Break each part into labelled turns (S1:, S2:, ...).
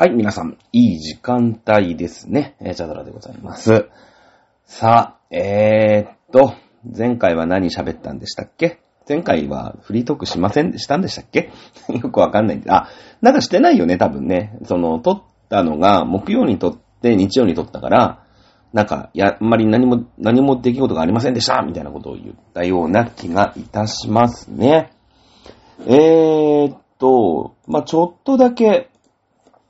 S1: はい、皆さん、いい時間帯ですね。えー、チャドラでございます。さあ、えー、っと、前回は何喋ったんでしたっけ？前回はフリートークしませんでしたんでしたっけ？よくわかんない。あ、なんかしてないよね、多分ね。その、撮ったのが木曜に撮って日曜に撮ったから、なんか、や、あんまり何も、何も出来事がありませんでしたみたいなことを言ったような気がいたしますね。えーっと、まあ、ちょっとだけ、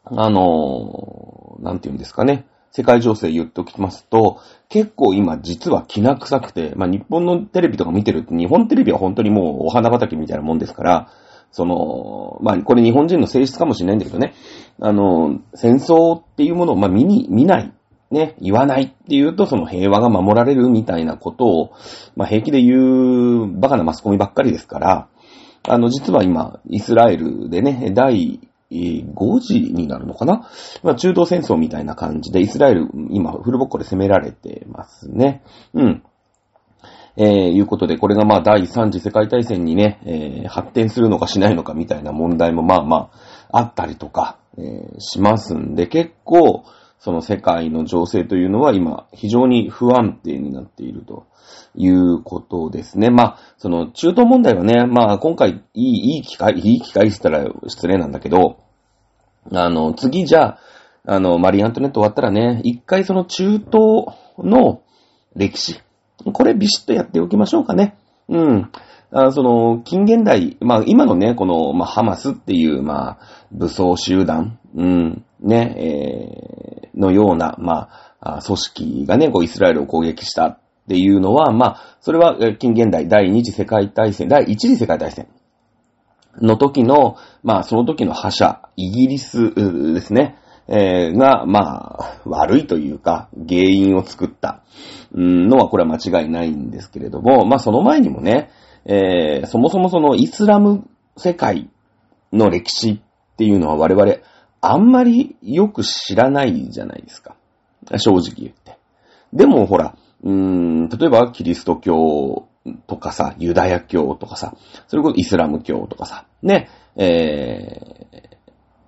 S1: あのなんて言うんですかね。世界情勢言っておきますと、結構今実は気な臭くて、まあ、日本のテレビとか見てるって、日本テレビは本当にもうお花畑みたいなもんですから、その、まあ、これ日本人の性質かもしれないんだけどね、あの、戦争っていうものを、まあ、見に、見ない、ね、言わないっていうと、その平和が守られるみたいなことを、まあ、平気で言うバカなマスコミばっかりですから、あの、実は今、イスラエルでね、第5次になるのかな？まあ、中東戦争みたいな感じで、イスラエル、今、フルボッコで攻められてますね。うん。えー、いうことで、これがまあ、第3次世界大戦にね、えー、発展するのかしないのかみたいな問題もまあまあ、あったりとか、えー、しますんで、結構、その世界の情勢というのは今、非常に不安定になっていると。いうことですね。まあ、その中東問題はね、まあ今回いい、いい機会、いい機会って言ったら失礼なんだけど、あの、次じゃあ、あの、マリー・アントネット終わったらね、一回その中東の歴史、これビシッとやっておきましょうかね。うん。あその、近現代、まあ今のね、この、まあハマスっていう、まあ、武装集団、うん、ね、えー、のような、まあ、組織がね、こうイスラエルを攻撃したっていうのは、まあ、それは近現代第二次世界大戦、第一次世界大戦の時の、まあ、その時の覇者、イギリスですね、えー、が、まあ、悪いというか、原因を作ったのは、これは間違いないんですけれども、まあ、その前にもね、えー、そもそもそのイスラム世界の歴史っていうのは我々、あんまりよく知らないじゃないですか。正直言って。でも、ほら、うーん、例えばキリスト教とかさ、ユダヤ教とかさ、それこそイスラム教とかさ、ね、え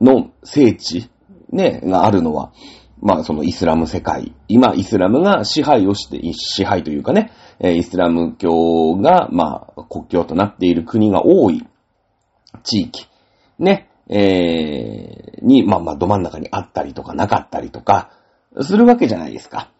S1: ー、の聖地、ね、があるのは、まあそのイスラム世界、今イスラムが支配をして、支配というかね、イスラム教が、まあ国境となっている国が多い地域、ね、えー、に、まあまあど真ん中にあったりとかなかったりとか、するわけじゃないですか。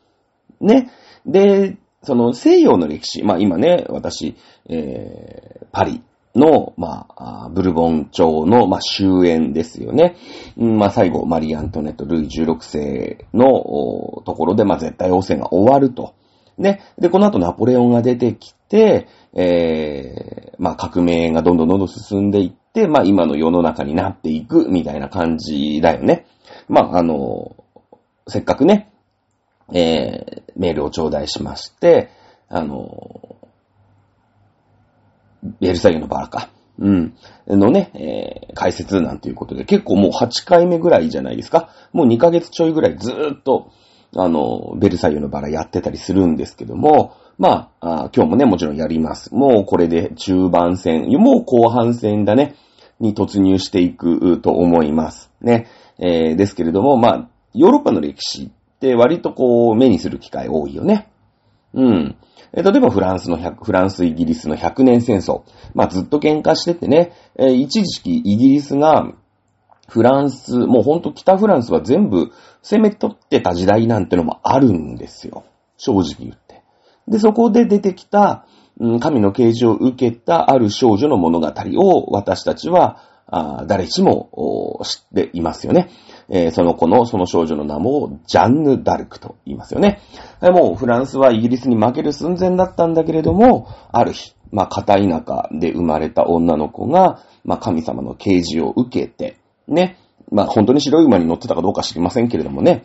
S1: ね。で、その西洋の歴史、まあ今ね、私、えー、パリの、まあ、ブルボン朝の、まあ、終焉ですよね。まあ最後、マリー・アントネット・ルイ16世のところで、まあ絶対王政が終わると。ね。で、この後ナポレオンが出てきて、えー、まあ革命がどんどんどんどん進んでいって、まあ今の世の中になっていくみたいな感じだよね。まああの、せっかくね、えー、メールを頂戴しまして、あの、ベルサイユのバラか。うん。のね、えー、解説なんていうことで、結構もう8回目ぐらいじゃないですか。もう2ヶ月ちょいぐらいずーっと、あの、ベルサイユのバラやってたりするんですけども、まあ、あ今日もね、もちろんやります。もうこれで中盤戦、もう後半戦だね、に突入していくと思います。ね。えー、ですけれども、まあ、ヨーロッパの歴史って割とこう目にする機会多いよね。うん。え例えばフランスの100、フランス、イギリスの100年戦争。まあずっと喧嘩しててね、えー一時期イギリスがフランス、もうほんと北フランスは全部攻め取ってた時代なんてのもあるんですよ。正直言って。で、そこで出てきた、うん神の啓示を受けたある少女の物語を私たちは、あ誰しも知っていますよね。えーその子の、その少女の名も、ジャンヌ・ダルクと言いますよね。もうフランスはイギリスに負ける寸前だったんだけれども、ある日、まあ、片田舎で生まれた女の子が、まあ、神様の啓示を受けて、ね。まあ、本当に白い馬に乗ってたかどうか知りませんけれどもね。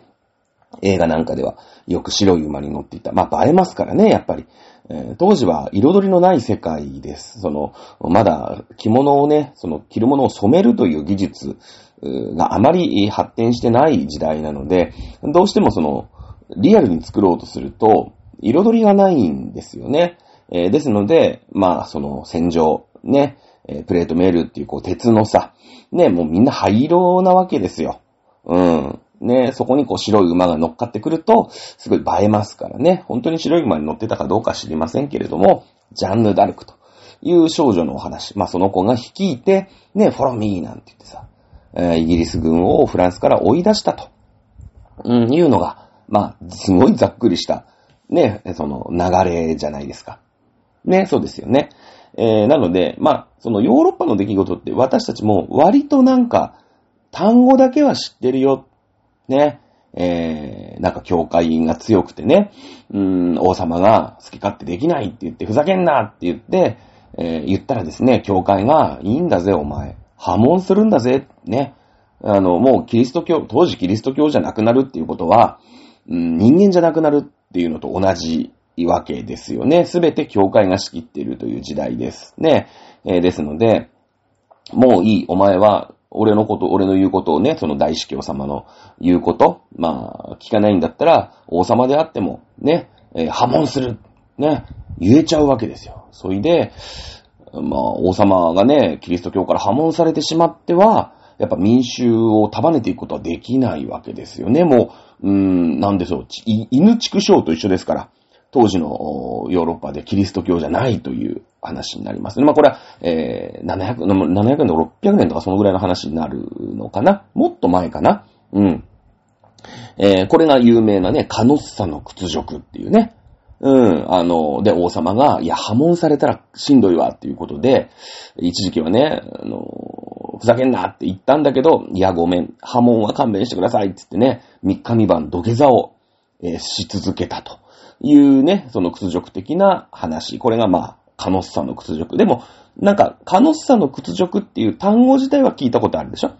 S1: 映画なんかではよく白い馬に乗っていた。まあ、映えますからね、やっぱり。えー当時は彩りのない世界です。その、まだ着物をね、その着るものを染めるという技術があまり発展してない時代なので、どうしてもその、リアルに作ろうとすると、彩りがないんですよね。えーですので、まあ、その戦場、ね、えプレートメールっていうこう鉄のさ、ね、もうみんな灰色なわけですよ。うん。ね、そこにこう白い馬が乗っかってくると、すごい映えますからね。本当に白い馬に乗ってたかどうか知りませんけれども、ジャンヌ・ダルクという少女のお話。まあその子が率いて、ね、フォロミーなんて言ってさ、え、イギリス軍をフランスから追い出したと、うん、いうのが、まあ、すごいざっくりした、ね、その流れじゃないですか。ね、そうですよね。えー、なので、まあ、そのヨーロッパの出来事って私たちも割となんか、単語だけは知ってるよ。ね。えー、なんか教会が強くてね、うん、王様が好き勝手できないって言って、ふざけんなって言って、えー、言ったらですね、教会が、いいんだぜ、お前。破門するんだぜ、ね。あの、もうキリスト教、当時キリスト教じゃなくなるっていうことは、うん、人間じゃなくなるっていうのと同じわけですよね。すべて教会が仕切っているという時代ですね。えー、ですので、もういい、お前は、俺のこと、俺の言うことをね、その大司教様の言うこと、まあ、聞かないんだったら、王様であっても、ね、えー、破門する、ね、言えちゃうわけですよ。それで、まあ、王様がね、キリスト教から破門されてしまっては、やっぱ民衆を束ねていくことはできないわけですよね。もう、うーん、なんでしょう、犬畜生と一緒ですから。当時のヨーロッパでキリスト教じゃないという話になりますね。まあこれは、えー、700、700年とか600年とかそのぐらいの話になるのかな？もっと前かな？うん。えー、これが有名なね、カノッサの屈辱っていうね。うん、あの、で、王様が、いや、破門されたらしんどいわっていうことで、一時期はね、あの、ふざけんなって言ったんだけど、いや、ごめん、破門は勘弁してくださいって言ってね、三日三晩土下座を、えー、し続けたと。いうね、その屈辱的な話。これがまあ、カノッサの屈辱。でも、なんか、カノッサの屈辱っていう単語自体は聞いたことあるでしょ？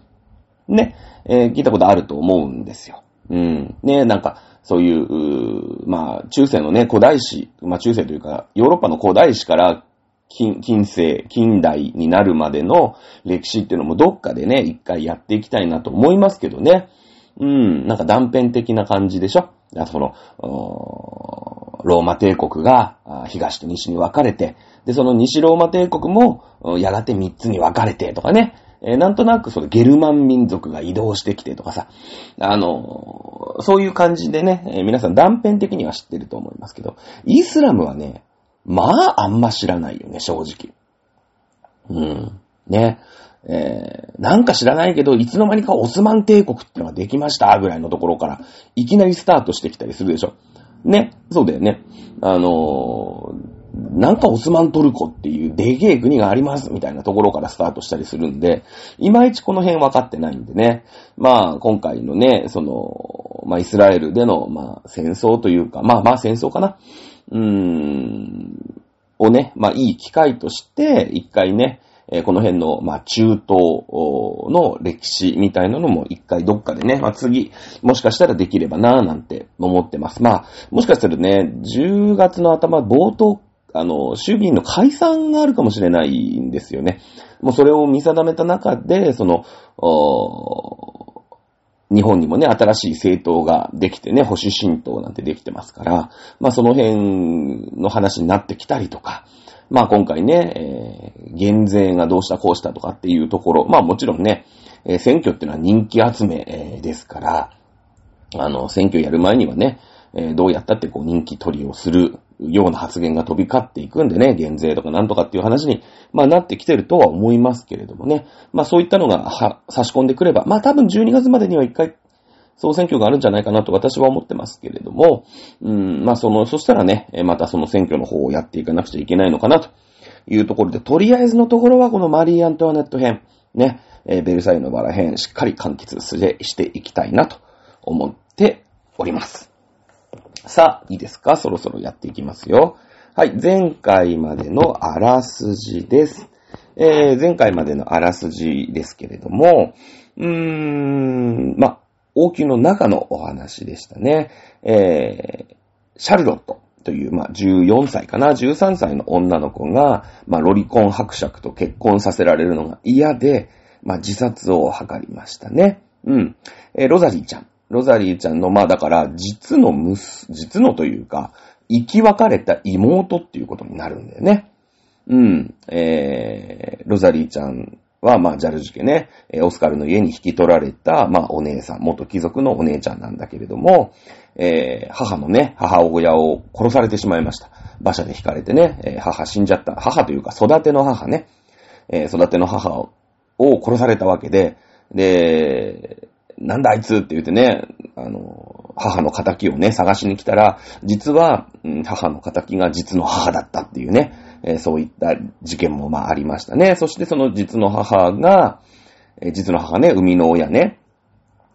S1: ね、えー、聞いたことあると思うんですよ。うん。ね、なんか、そうい、うまあ、中世のね、古代史、まあ中世というか、ヨーロッパの古代史から近、近世、近代になるまでの歴史っていうのもどっかでね、一回やっていきたいなと思いますけどね。うん、なんか断片的な感じでしょ？あその、ローマ帝国が東と西に分かれて、で、その西ローマ帝国もやがて三つに分かれてとかね、えー、なんとなくそのゲルマン民族が移動してきてとかさ、あのー、そういう感じでね、えー、皆さん断片的には知ってると思いますけど、イスラムはね、まああんま知らないよね、正直。うん。ね。えー、なんか知らないけど、いつの間にかオスマン帝国ってのができましたぐらいのところから、いきなりスタートしてきたりするでしょ。ね。そうだよね。あのー、なんかオスマントルコっていうでけえ国がありますみたいなところからスタートしたりするんで、いまいちこの辺分かってないんでね。まあ、今回のね、その、まあ、イスラエルでの、まあ、戦争というか、まあまあ戦争かな。うーん、をね、まあいい機会として、一回ね、え、この辺の、まあ、中東の歴史みたいなのも一回どっかでね、まあ、次、もしかしたらできればなぁなんて思ってます。まあ、もしかしたらね、10月の頭、冒頭、あの、衆議院の解散があるかもしれないんですよね。もうそれを見定めた中で、その、日本にもね、新しい政党ができてね、保守新党なんてできてますから、まあその辺の話になってきたりとか、まあ今回ね、えー、減税がどうしたこうしたとかっていうところ、まあもちろんね、えー、選挙っていうのは人気集め、えー、ですから、あの、選挙やる前にはね、え、どうやったってこう人気取りをするような発言が飛び交っていくんでね、減税とかなんとかっていう話に、まあなってきてるとは思いますけれどもね。まあそういったのがは差し込んでくれば、まあ多分12月までには一回総選挙があるんじゃないかなと私は思ってますけれども、うん、まあその、そしたらね、またその選挙の方をやっていかなくちゃいけないのかなというところで、とりあえずのところはこのマリー・アントワネット編、ね、えベルサイユのバラ編、しっかり完結していきたいなと思っております。さあ、いいですか？そろそろやっていきますよ。はい、前回までのあらすじです。えー、前回までのあらすじですけれども、うーん、ま、王宮の中のお話でしたね。えー、シャルロットという、まあ、14歳かな、13歳の女の子が、まあ、ロリコン伯爵と結婚させられるのが嫌で、まあ、自殺を図りましたね。うん。えー、ロザリーちゃん。ロザリーちゃんの、まあ、だから、実のむす、実のというか、生き別れた妹っていうことになるんだよね。うん。えー、ロザリーちゃんは、まあ、ジャルジュケね、オスカルの家に引き取られた、まあ、お姉さん、元貴族のお姉ちゃんなんだけれども、えー、母のね、母親を殺されてしまいました。馬車で引かれてね、えー、母死んじゃった。母というか、育ての母ね、えー、育ての母を殺されたわけで、で、なんだあいつって言ってね、あの、母の仇をね、探しに来たら、実は、母の仇が実の母だったっていうね、えー、そういった事件もまあありましたね。そしてその実の母が、えー、実の母ね、生みの親ね、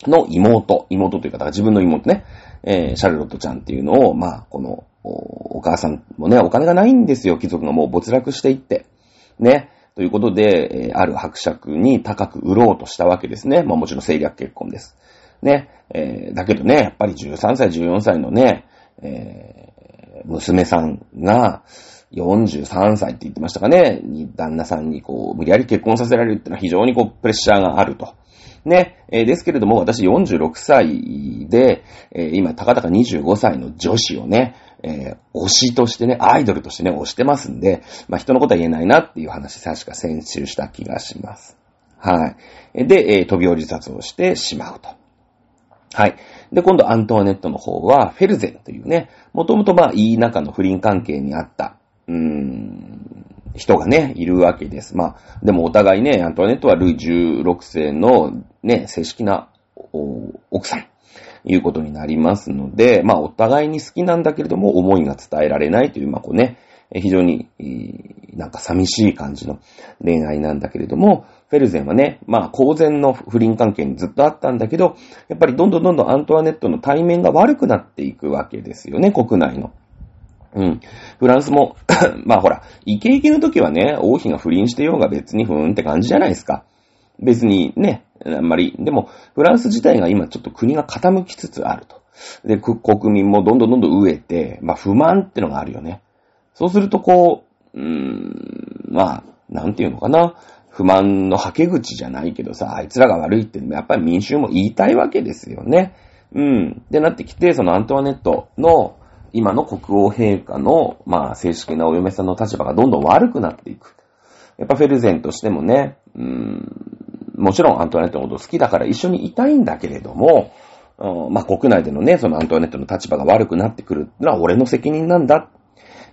S1: の妹、妹という方が自分の妹ね、えー、シャルロットちゃんっていうのを、まあ、このお、お母さんもね、お金がないんですよ、貴族がもう没落していって。ね。ということで、え、ある伯爵に高く売ろうとしたわけですね。まあもちろん政略結婚です。ね。えー、だけどね、やっぱり13歳、14歳のね、えー、娘さんが、43歳って言ってましたかね、に旦那さんにこう、無理やり結婚させられるってのは非常にこう、プレッシャーがあると。ね、えー、ですけれども、私46歳で、えー、今、たかたか25歳の女子をね、えー、推しとしてね、アイドルとしてね、推してますんで、まあ、人のことは言えないなっていう話、確か先週した気がします。はい。で、えー、飛び降り自殺をしてしまうと。はい。で、今度アントワネットの方は、フェルゼンというね、もともとまあ、いい仲の不倫関係にあった、うーん、人がね、いるわけです。まあ、でもお互いね、アントワネットはルイ16世のね、正式な奥さん、いうことになりますので、まあ、お互いに好きなんだけれども、思いが伝えられないという、まあ、こうね、非常に、なんか寂しい感じの恋愛なんだけれども、フェルゼンはね、まあ、公然の不倫関係にずっとあったんだけど、やっぱりどんどんどんどんアントワネットの対面が悪くなっていくわけですよね、国内の。うん。フランスも まあほら、イケイケの時はね、王妃が不倫してようが別にふーんって感じじゃないですか。別にね、あんまり。でも、フランス自体が今ちょっと国が傾きつつあると。で、国民もどんどんどんどん飢えて、まあ不満ってのがあるよね。そうするとこう、うーん、まあ、なんていうのかな。不満の吐け口じゃないけどさ、あいつらが悪いってやっぱり民衆も言いたいわけですよね。うん。で、なってきて、そのアントワネットの今の国王陛下の、まあ、正式なお嫁さんの立場がどんどん悪くなっていく。やっぱフェルゼンとしてもね、うん、もちろんアントワネットのこと好きだから一緒にいたいんだけれども、まあ、国内でのね、そのアントワネットの立場が悪くなってくるのは俺の責任なんだ、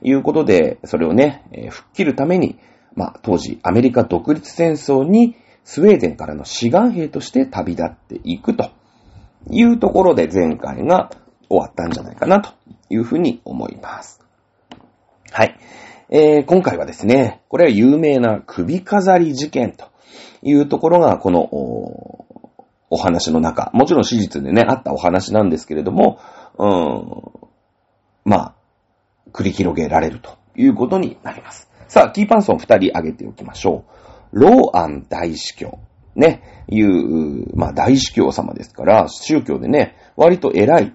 S1: いうことで、それをね、えー、吹っ切るために、まあ、当時アメリカ独立戦争にスウェーデンからの志願兵として旅立っていくというところで前回が終わったんじゃないかなというふうに思います。はい。えー、今回はですね、これは有名な首飾り事件というところが、このお、お話の中、もちろん史実でね、あったお話なんですけれども、うん、まあ、繰り広げられるということになります。さあ、キーパンソン二人挙げておきましょう。ローアン大司教。ね、いう、まあ大司教様ですから、宗教でね、割と偉い、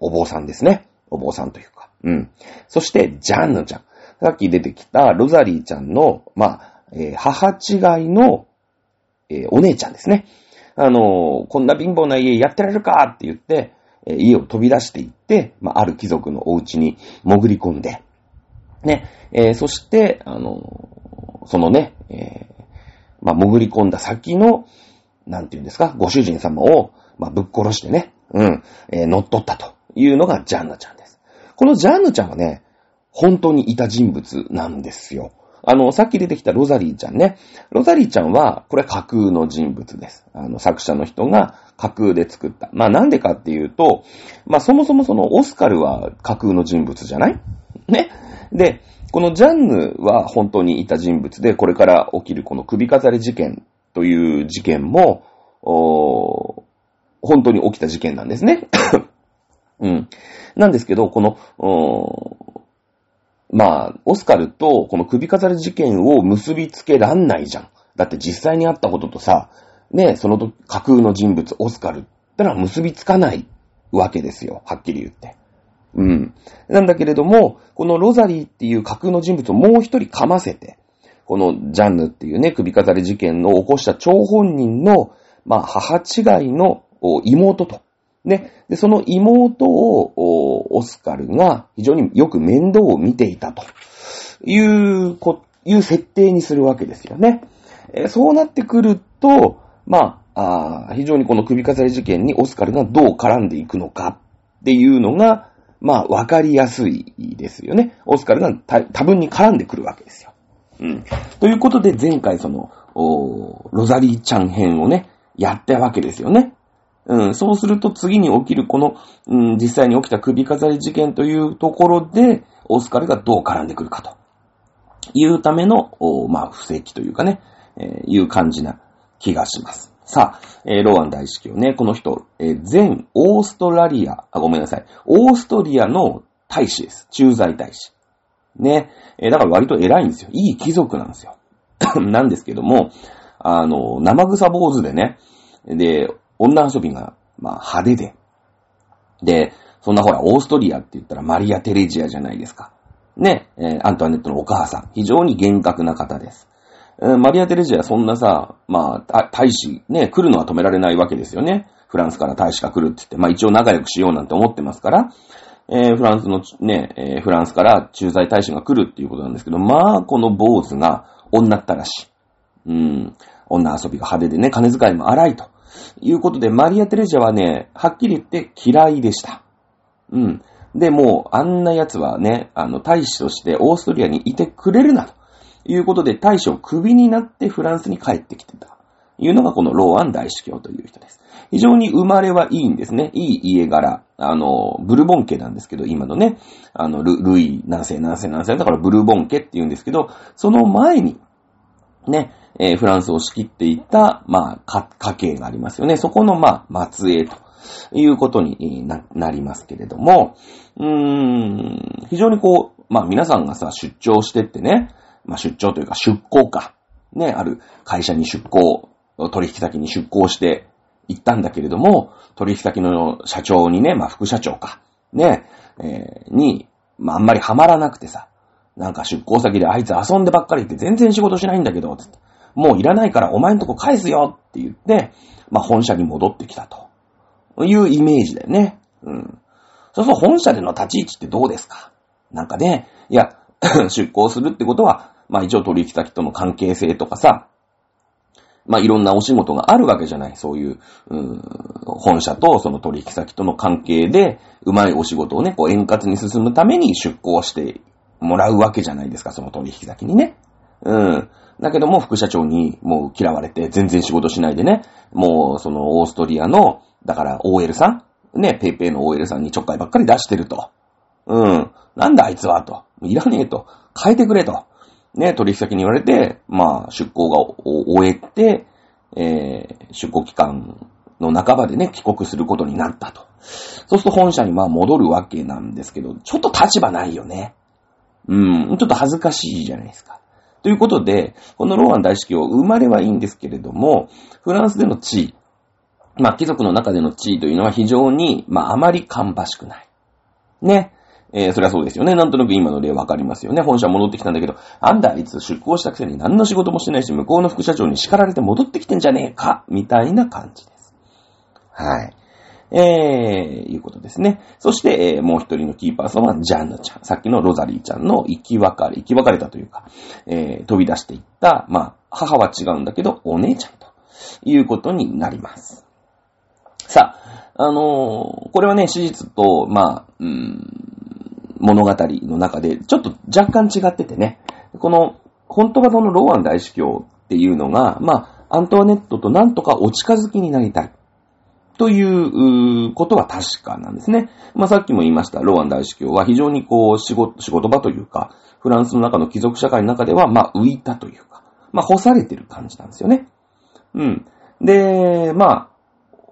S1: お坊さんですね。お坊さんというか。うん。そして、ジャンヌちゃん。さっき出てきたロザリーちゃんの、まあ、えー、母違いの、えー、お姉ちゃんですね。あのー、こんな貧乏な家やってられるかって言って、え家を飛び出していって、まあ、ある貴族のお家に潜り込んで、ね、えそして、あのそのね、えまあ、潜り込んだ先の、なんて言うんですか、ご主人様を、まあ、ぶっ殺してね、うん、え乗っ取ったというのがジャンヌちゃんです。このジャンヌちゃんはね、本当にいた人物なんですよ。あの、さっき出てきたロザリーちゃんね。ロザリーちゃんは、これ架空の人物です。あの、作者の人が架空で作った。まあなんでかっていうと、まあそもそもそのオスカルは架空の人物じゃない？ね？で、このジャンヌは本当にいた人物で、これから起きるこの首飾り事件という事件も、本当に起きた事件なんですね。うん。なんですけど、この、まあ、オスカルとこの首飾り事件を結びつけらんないじゃん。だって実際にあったこととさ、ね、そのと架空の人物、オスカルってのは結びつかないわけですよ。はっきり言って。うん。なんだけれども、このロザリーっていう架空の人物をもう一人噛ませて、このジャンヌっていうね、首飾り事件の起こした張本人の、まあ、母違いの妹とね、で、その妹を、オスカルが非常によく面倒を見ていたという、こ、いう設定にするわけですよね。え、そうなってくると、まあ、あ非常にこの首飾り事件にオスカルがどう絡んでいくのかっていうのが、まあ、わかりやすいですよね。オスカルが多分に絡んでくるわけですよ。うん。ということで、前回その、おロザリーちゃん編をね、やったわけですよね。うん、そうすると次に起きるこの、うん、実際に起きた首飾り事件というところで、オスカルがどう絡んでくるかというための、まあ、布石というかね、えー、いう感じな気がします。さあ、えー、ローアン大司教ね、この人、えー、全オーストラリア、あ、ごめんなさい、オーストリアの大使です。駐在大使。ね、えー、だから割と偉いんですよ。いい貴族なんですよ。なんですけども、あの、生草坊主でね、で、女遊びが、まあ、派手で。で、そんなほら、オーストリアって言ったらマリア・テレジアじゃないですか。ね、えー、アントワネットのお母さん。非常に厳格な方です。えー、マリア・テレジアそんなさ、まあ、大使、ね、来るのは止められないわけですよね。フランスから大使が来るって言って、まあ一応仲良くしようなんて思ってますから、えー、フランスのね、えー、フランスから駐在大使が来るっていうことなんですけど、まあ、この坊主が女ったらしい。うん、女遊びが派手でね、金遣いも荒いと。いうことで、マリア・テレジャはね、はっきり言って嫌いでした。うん。で、もう、あんな奴はね、あの、大使としてオーストリアにいてくれるな、ということで、大使をクビになってフランスに帰ってきてた。いうのがこのローアン大司教という人です。非常に生まれはいいんですね。いい家柄。あの、ブルボン家なんですけど、今のね、あの、ルルイ何世何世何世だからブルボン家って言うんですけど、その前に、ね、えー、フランスを仕切っていた、まあ、家系がありますよね。そこの、まあ、末裔ということにななりますけれども、うーん、非常にこう、まあ皆さんがさ、出張してってね、まあ出張というか出向か、ね、ある会社に出向、取引先に出向して行ったんだけれども、取引先の社長にね、まあ副社長か、ね、えー、に、まああんまりハマらなくてさ、なんか出向先であいつ遊んでばっかりって全然仕事しないんだけど、つって。もういらないからお前んとこ返すよって言って、まあ、本社に戻ってきたと。いうイメージだよね。うん。そうすると本社での立ち位置ってどうですか？なんかね、いや、出向するってことは、まあ一応取引先との関係性とかさ、まあいろんなお仕事があるわけじゃない。そういう、うん、本社とその取引先との関係で、うまいお仕事をね、こう円滑に進むために出向してもらうわけじゃないですか、その取引先にね。うん。だけども、副社長にもう嫌われて、全然仕事しないでね、もう、その、オーストリアの、だから OL さんね、ペイペイの OL さんにちょっかいばっかり出してると。うん。なんだあいつはと。いらねえと。変えてくれと。ね、取引先に言われて、まあ、出向が終えて、えー、出向期間の半ばでね、帰国することになったと。そうすると本社にまあ戻るわけなんですけど、ちょっと立場ないよね。うん、ちょっと恥ずかしいじゃないですか。ということで、このローアン大司教、生まれはいいんですけれども、フランスでの地位、まあ、貴族の中での地位というのは非常に、まあ、あまり芳しくない。ね。えー、それはそうですよね。なんとなく今の例わかりますよね。本社戻ってきたんだけど、あんだあいつ出向したくせに何の仕事もしてないし、向こうの副社長に叱られて戻ってきてんじゃねえか、みたいな感じです。はい。えー、いうことですね。そして、えー、もう一人のキーパーソンはジャンヌちゃん。さっきのロザリーちゃんの生き別れ、生き別れたというか、えー、飛び出していった、まあ、母は違うんだけど、お姉ちゃんということになります。さあ、あのー、これはね、史実と、まあ、うん、物語の中で、ちょっと若干違っててね、この、本当はそのローアン大司教っていうのが、まあ、アントワネットとなんとかお近づきになりたい。ということは確かなんですね。まあ、さっきも言いました、ローアン大司教は非常にこう、仕事、仕事場というか、フランスの中の貴族社会の中では、まあ、浮いたというか、まあ、干されてる感じなんですよね。うん。で、まあ、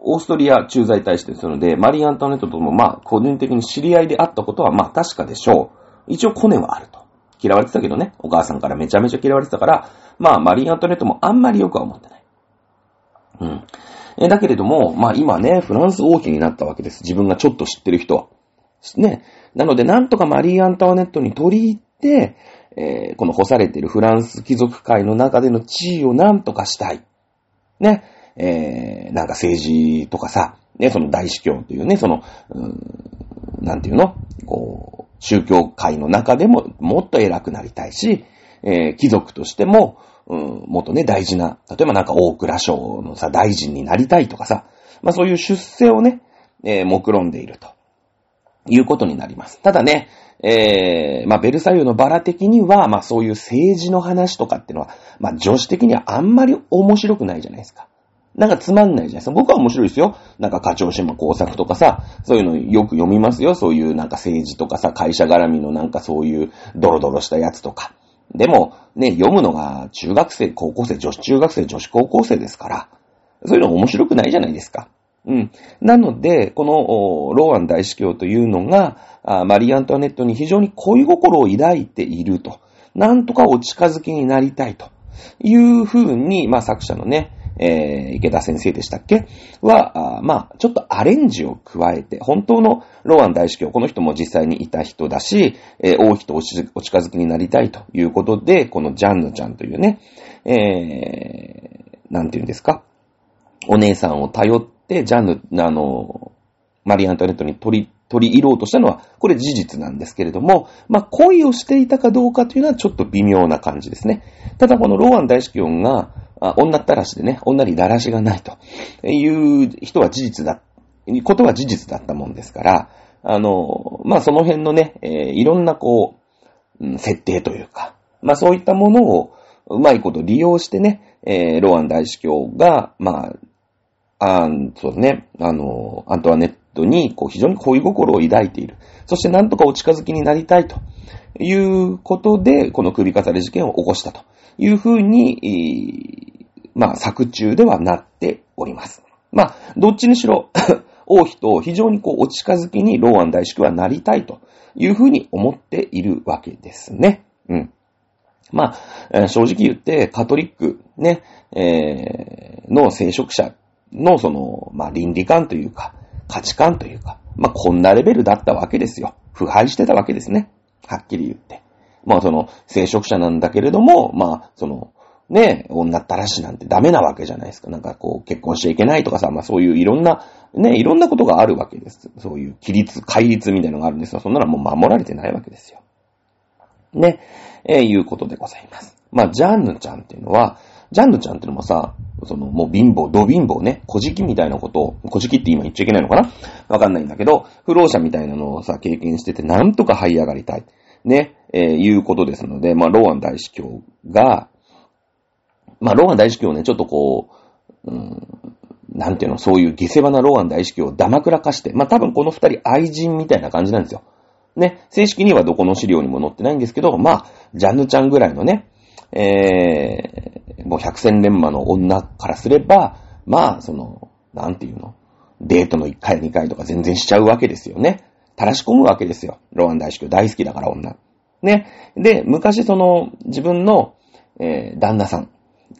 S1: オーストリア駐在大使ですので、マリー・アントネットとも、まあ、個人的に知り合いであったことは、まあ、確かでしょう。一応、コネはあると。嫌われてたけどね、お母さんからめちゃめちゃ嫌われてたから、まあ、マリー・アントネットもあんまりよくは思ってない。うん。えだけれども、まあ今ね、フランス王妃になったわけです。自分がちょっと知ってる人は。ね。なので、なんとかマリー・アンタワネットに取り入って、えー、この干されているフランス貴族界の中での地位をなんとかしたい。ね。えー、なんか政治とかさ、ね、その大司教というね、その、うん、なんていうの？こう、宗教界の中でももっと偉くなりたいし、えー、貴族としても、うん、もっとね、大事な、例えばなんか大蔵省のさ、大臣になりたいとかさ、まあそういう出世をね、えー、目論んでいると。いうことになります。ただね、えー、まあ、ベルサイユのバラ的には、まあ、そういう政治の話とかっていうのは、まあ、女子的にはあんまり面白くないじゃないですか。なんかつまんないじゃないですか。僕は面白いですよ。なんか課長島工作とかさ、そういうのよく読みますよ。そういうなんか政治とかさ、会社絡みのなんかそういうドロドロしたやつとか。でも、ね、読むのが中学生、高校生、女子中学生、女子高校生ですから、そういうの面白くないじゃないですか。うん。なので、この、ローアン大司教というのが、マリー・アントワネットに非常に恋心を抱いていると。なんとかお近づきになりたいというふうに、まあ作者のね、えー、池田先生でしたっけ？は、あまあ、ちょっとアレンジを加えて、本当のローアン大司教、この人も実際にいた人だし、えー、王妃とお近づきになりたいということで、このジャンヌちゃんというね、えー、なんて言うんですか、お姉さんを頼って、ジャンヌ、あの、マリー・アントネットに取り、取り入ろうとしたのは、これ事実なんですけれども、まあ、恋をしていたかどうかというのはちょっと微妙な感じですね。ただこのローアン大司教が、あ女ったらしでね、女にだらしがないと。いう人は事実だ、ことは事実だったもんですから、あの、まあ、その辺のね、えー、いろんなこう、設定というか、まあ、そういったものをうまいこと利用してね、えー、ローアン大司教が、まあ、あそうね、あの、アントワネットに、こう、非常に恋心を抱いている。そしてなんとかお近づきになりたいと。いうことで、この首飾り事件を起こしたと。いうふうに、まあ、作中ではなっております。まあ、どっちにしろ 王妃と非常にこう、お近づきにローアン大宿はなりたいというふうに思っているわけですね。うん。まあ、正直言って、カトリック、ね、えー、の聖職者のその、まあ、倫理観というか、価値観というか、まあ、こんなレベルだったわけですよ。腐敗してたわけですね。はっきり言って。まあ、その、聖職者なんだけれども、まあ、その、ね、女ったらしなんてダメなわけじゃないですか。なんかこう、結婚しちゃいけないとかさ、まあそういういろんな、ね、いろんなことがあるわけです。そういう規律、戒律みたいなのがあるんですよ。そんなのはもう守られてないわけですよ。ね、えー、いうことでございます。まあ、ジャンヌちゃんっていうのは、ジャンヌちゃんっていうのもさ、その、もう貧乏、ド貧乏ね、小じきみたいなことを、小じきって今言っちゃいけないのかな？わかんないんだけど、不老者みたいなのをさ、経験してて、なんとか這い上がりたい。ね、えー、いうことですので、まあ、ローアン大司教が、まあ、ローアン大司教ね、ちょっとこう、うん、なんていうの、そういう下世話なローアン大司教をダマくらかして、まあ、多分この二人愛人みたいな感じなんですよ。ね、正式にはどこの資料にも載ってないんですけど、まあ、ジャンヌちゃんぐらいのね、えー、もう百戦錬磨の女からすれば、まあ、その、なんていうの、デートの1回2回とか全然しちゃうわけですよね。垂らし込むわけですよ。ローアン大司教大好きだから女。ね。で、昔その、自分の、えー、旦那さん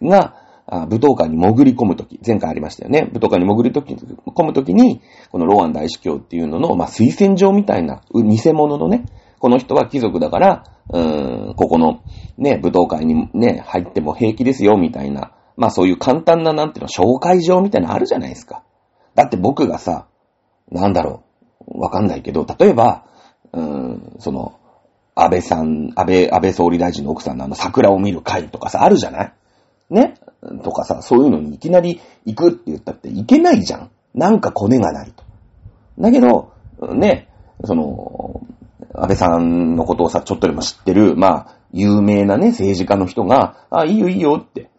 S1: が、舞踏会に潜り込むとき、前回ありましたよね。舞踏会に潜り込むときに、このローアン大司教っていうのの、まあ、推薦状みたいな、偽物のね、この人は貴族だから、うーん、ここの、ね、舞踏会にね、入っても平気ですよ、みたいな。まあそういう簡単な、なんていうの、紹介状みたいなのあるじゃないですか。だって僕がさ、なんだろう、わかんないけど、例えば、うーん、その、安倍さん、安倍、安倍総理大臣の奥さんのあの桜を見る会とかさ、あるじゃない？ねとかさ、そういうのにいきなり行くって言ったっていけないじゃん。なんかコネがないと。だけど、ね、その、安倍さんのことをさ、ちょっとでも知ってる、まあ、有名なね、政治家の人が、あ、いいよいいよって。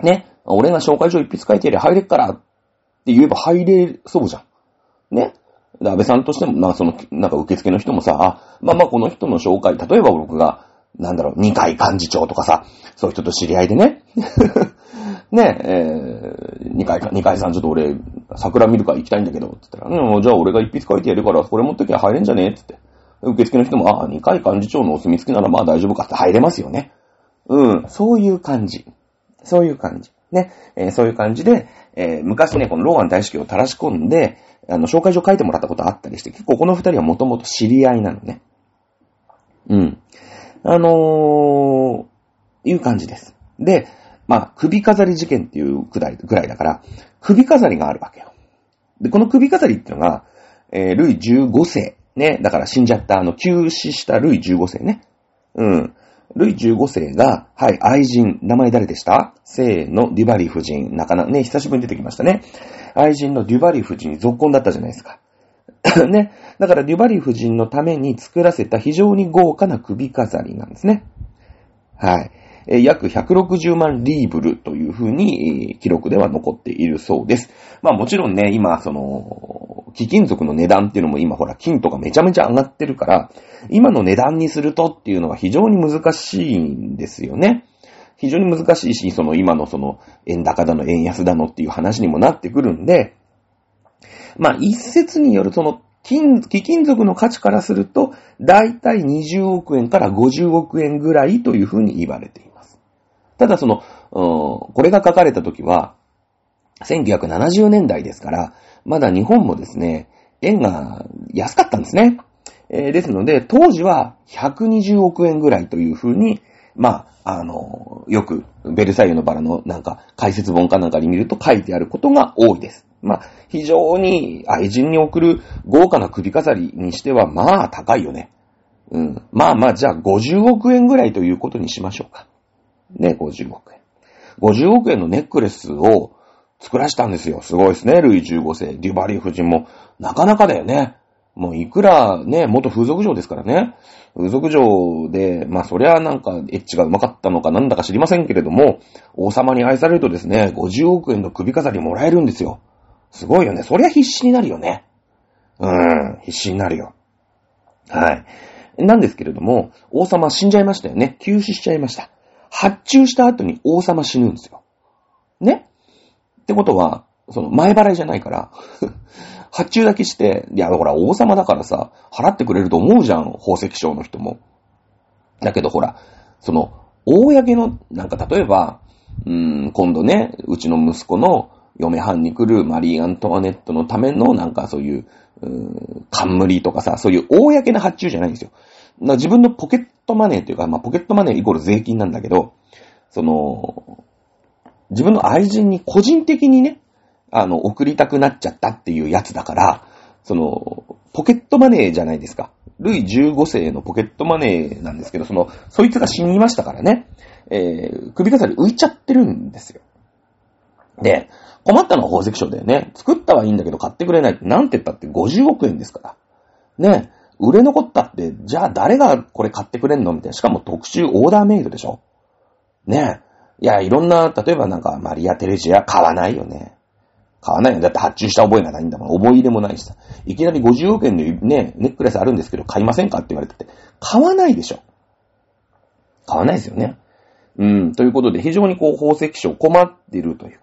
S1: ね、俺が紹介状一筆書いてやりゃ入れっからって言えば入れそうじゃん。ね。で安倍さんとしても、まあその、なんか受付の人もさ、あ、まあまあこの人の紹介、例えば僕が、なんだろう、二階幹事長とかさ、そういう人と知り合いでね。ねえ、ー、二階、二階さんちょっと俺、桜見るから行きたいんだけど、って言ったら、うん、じゃあ俺が一筆書いてやるから、これ持ってきゃ入れんじゃねえって言って。受付の人も、ああ、二階幹事長のお墨付きならまあ大丈夫かって入れますよね。うん、そういう感じ。そういう感じ。ね、えー、そういう感じで、えー、昔ね、このローアン大式を垂らし込んで、あの、紹介状書いてもらったことあったりして、結構この二人はもともと知り合いなのね。うん。あのー、いう感じです。で、まあ、首飾り事件っていうくらい、ぐらいだから、首飾りがあるわけよ。で、この首飾りっていうのが、えー、ルイ15世。ね。だから死んじゃった、あの、急死したルイ15世ね。うん。ルイ15世が、はい、愛人、名前誰でした？せーの、デュバリー夫人、なかなかね、久しぶりに出てきましたね。愛人のデュバリー夫人に続婚だったじゃないですか。ね。だからデュバリー夫人のために作らせた非常に豪華な首飾りなんですね。はい。え約160万リーブルというふうに、え記録では残っているそうです。まあもちろんね、今、その、貴金属の値段っていうのも今ほら金とかめちゃめちゃ上がってるから、今の値段にするとっていうのは非常に難しいんですよね。非常に難しいし、その今のその円高だの円安だのっていう話にもなってくるんで、まあ一説によるその金、貴金属の価値からすると、だいたい20億円から50億円ぐらいというふうに言われています。ただその、これが書かれた時は、1970年代ですから、まだ日本もですね、円が安かったんですね。えー、ですので、当時は120億円ぐらいというふうに、まあ、あの、よく、ベルサイユのバラのなんか解説本かなんかに見ると書いてあることが多いです。まあ、非常に愛人に送る豪華な首飾りにしては、まあ高いよね。うん。まあまあ、じゃあ50億円ぐらいということにしましょうか。ね、50億円。50億円のネックレスを作らしたんですよ。すごいですね、ルイ15世。デュバリー夫人も、なかなかだよね。もういくらね、元風俗嬢ですからね。風俗嬢で、まあそりゃなんかエッチがうまかったのかなんだか知りませんけれども、王様に愛されるとですね、50億円の首飾りもらえるんですよ。すごいよね。そりゃ必死になるよね。うん、必死になるよ。はい。なんですけれども、王様死んじゃいましたよね。急死しちゃいました。発注した後に王様死ぬんですよ。ね？ってことは、その前払いじゃないから 発注だけして、いや、ほら、王様だからさ、払ってくれると思うじゃん、宝石商の人も。だけどほら、その、公の、なんか例えば、うーん、今度ね、うちの息子の嫁はんに来るマリー・アントワネットのための、なんかそういう、うーん、冠とかさ、そういう公な発注じゃないんですよ。自分のポケットマネーというか、まあ、ポケットマネーイコール税金なんだけど、その、自分の愛人に個人的にね、あの、送りたくなっちゃったっていうやつだから、その、ポケットマネーじゃないですか。ルイ15世のポケットマネーなんですけど、その、そいつが死にましたからね、えー、首飾り浮いちゃってるんですよ。で、困ったのは宝石商だよね。作ったはいいんだけど買ってくれないって、なんて言ったって50億円ですから。ね。売れ残ったって、じゃあ誰がこれ買ってくれんのみたいな。しかも特注オーダーメイドでしょね。いや、いろんな、例えばなんか、マリア・テレジア買わないよね。買わないよ。だって発注した覚えがないんだもん。覚え入れもないしさ。いきなり50億円のね、ネックレスあるんですけど、買いませんかって言われてて。買わないでしょ。買わないですよね。うん。ということで、非常にこう、宝石商困ってるという。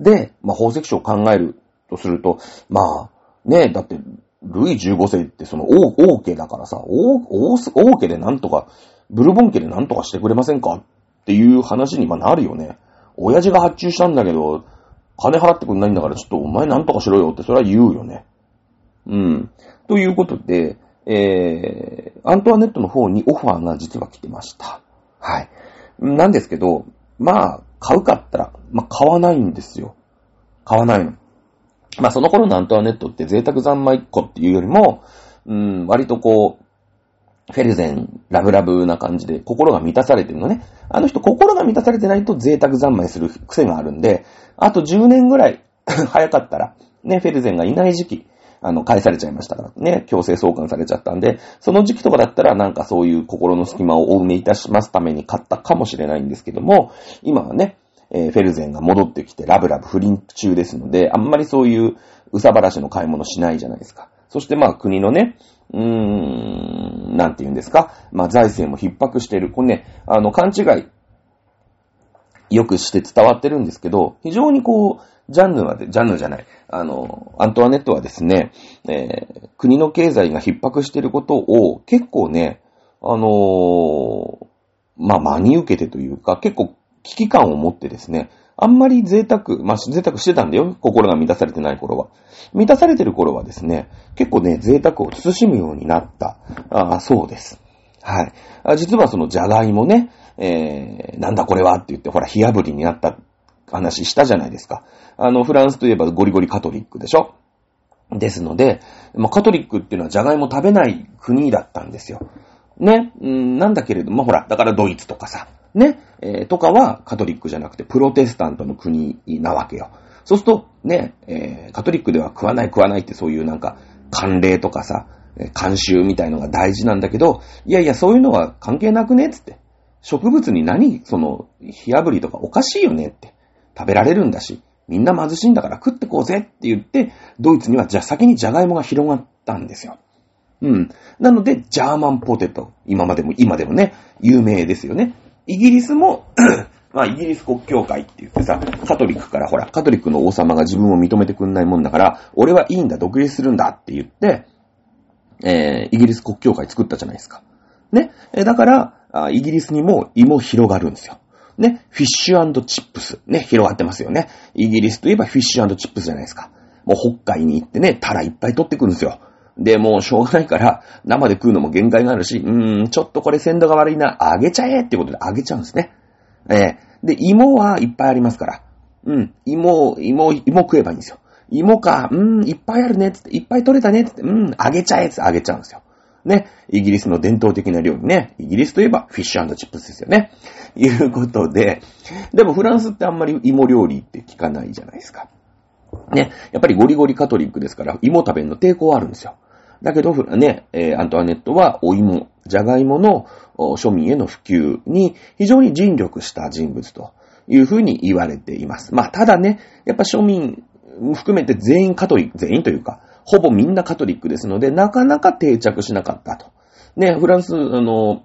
S1: で、まあ、宝石商を考えるとすると、まあ、ねだって、ルイ15世ってその王、王家だからさ、王、王、王家でなんとか、ブルボン家でなんとかしてくれませんかっていう話にまなるよね。親父が発注したんだけど、金払ってくんないんだからちょっとお前なんとかしろよってそれは言うよね。うん。ということで、えー、アントワネットの方にオファーが実は来てました。はい。なんですけど、まあ、買うかったら、まあ、買わないんですよ。買わないの。まあその頃のアントワネットって贅沢三昧っ子っていうよりも、うん、割とこう、フェルゼン、ラブラブな感じで心が満たされてるのね。あの人心が満たされてないと贅沢三昧する癖があるんで、あと10年ぐらい 早かったら、ね、フェルゼンがいない時期、あの、返されちゃいましたからね、強制送還されちゃったんで、その時期とかだったらなんかそういう心の隙間をお埋めいたしますために買ったかもしれないんですけども、今はね、えー、フェルゼンが戻ってきてラブラブ不倫中ですので、あんまりそういううさばらしの買い物しないじゃないですか。そしてまあ国のね、うーん、なんて言うんですか？まあ財政も逼迫してる。これね、あの勘違い、よくして伝わってるんですけど、非常にこう、ジャンヌはで、ジャンヌじゃない、あの、アントワネットはですね、えー、国の経済が逼迫していることを結構ね、あのー、まあ、真に受けてというか、結構危機感を持ってですね、あんまり贅沢、まあ、贅沢してたんだよ。心が満たされてない頃は。満たされてる頃はですね、結構ね、贅沢を慎むようになった。あそうです。はい。あ実はその、じゃがいもね、えー、なんだこれはって言って、ほら、火炙りになった話したじゃないですか。あの、フランスといえばゴリゴリカトリックでしょ？ですので、まあ、カトリックっていうのはじゃがいも食べない国だったんですよ。ね、うん、なんだけれども、ほら、だからドイツとかさ、ね、えー、とかはカトリックじゃなくてプロテスタントの国なわけよ。そうすると、ね、えー、カトリックでは食わない食わないってそういうなんか、慣例とかさ、慣習みたいのが大事なんだけど、いやいや、そういうのは関係なくねつって。植物に何、その、火炙りとかおかしいよねって。食べられるんだし、みんな貧しいんだから食ってこうぜって言って、ドイツにはじゃあ先にジャガイモが広がったんですよ。うん。なので、ジャーマンポテト。今までも、今でもね、有名ですよね。イギリスも まあ、イギリス国教会って言ってさ、カトリックからほら、カトリックの王様が自分を認めてくんないもんだから、俺はいいんだ、独立するんだって言って、えー、イギリス国教会作ったじゃないですか。ね。えだから、イギリスにも芋広がるんですよ。ね。フィッシュチップス。ね。広がってますよね。イギリスといえばフィッシュチップスじゃないですか。もう北海に行ってね、タラいっぱい取ってくるんですよ。で、もうしょうがないから、生で食うのも限界があるし、うーん、ちょっとこれ鮮度が悪いな、あげちゃえってことであげちゃうんですね。えー、で、芋はいっぱいありますから。うん、芋、芋、芋食えばいいんですよ。芋か、うーん、いっぱいあるね、つって、いっぱい取れたね、つって、うん、あげちゃえ、つってあげちゃうんですよ。ね。イギリスの伝統的な料理ね。イギリスといえばフィッシュチップスですよね。いうことで。でもフランスってあんまり芋料理って聞かないじゃないですか。ね。やっぱりゴリゴリカトリックですから、芋食べるの抵抗あるんですよ。だけど、ね、え、アントワネットはお芋、じゃがいもの庶民への普及に非常に尽力した人物というふうに言われています。まあ、ただね、やっぱ庶民含めて全員カトリック、全員というか、ほぼみんなカトリックですので、なかなか定着しなかったと。ね、フランス、あの、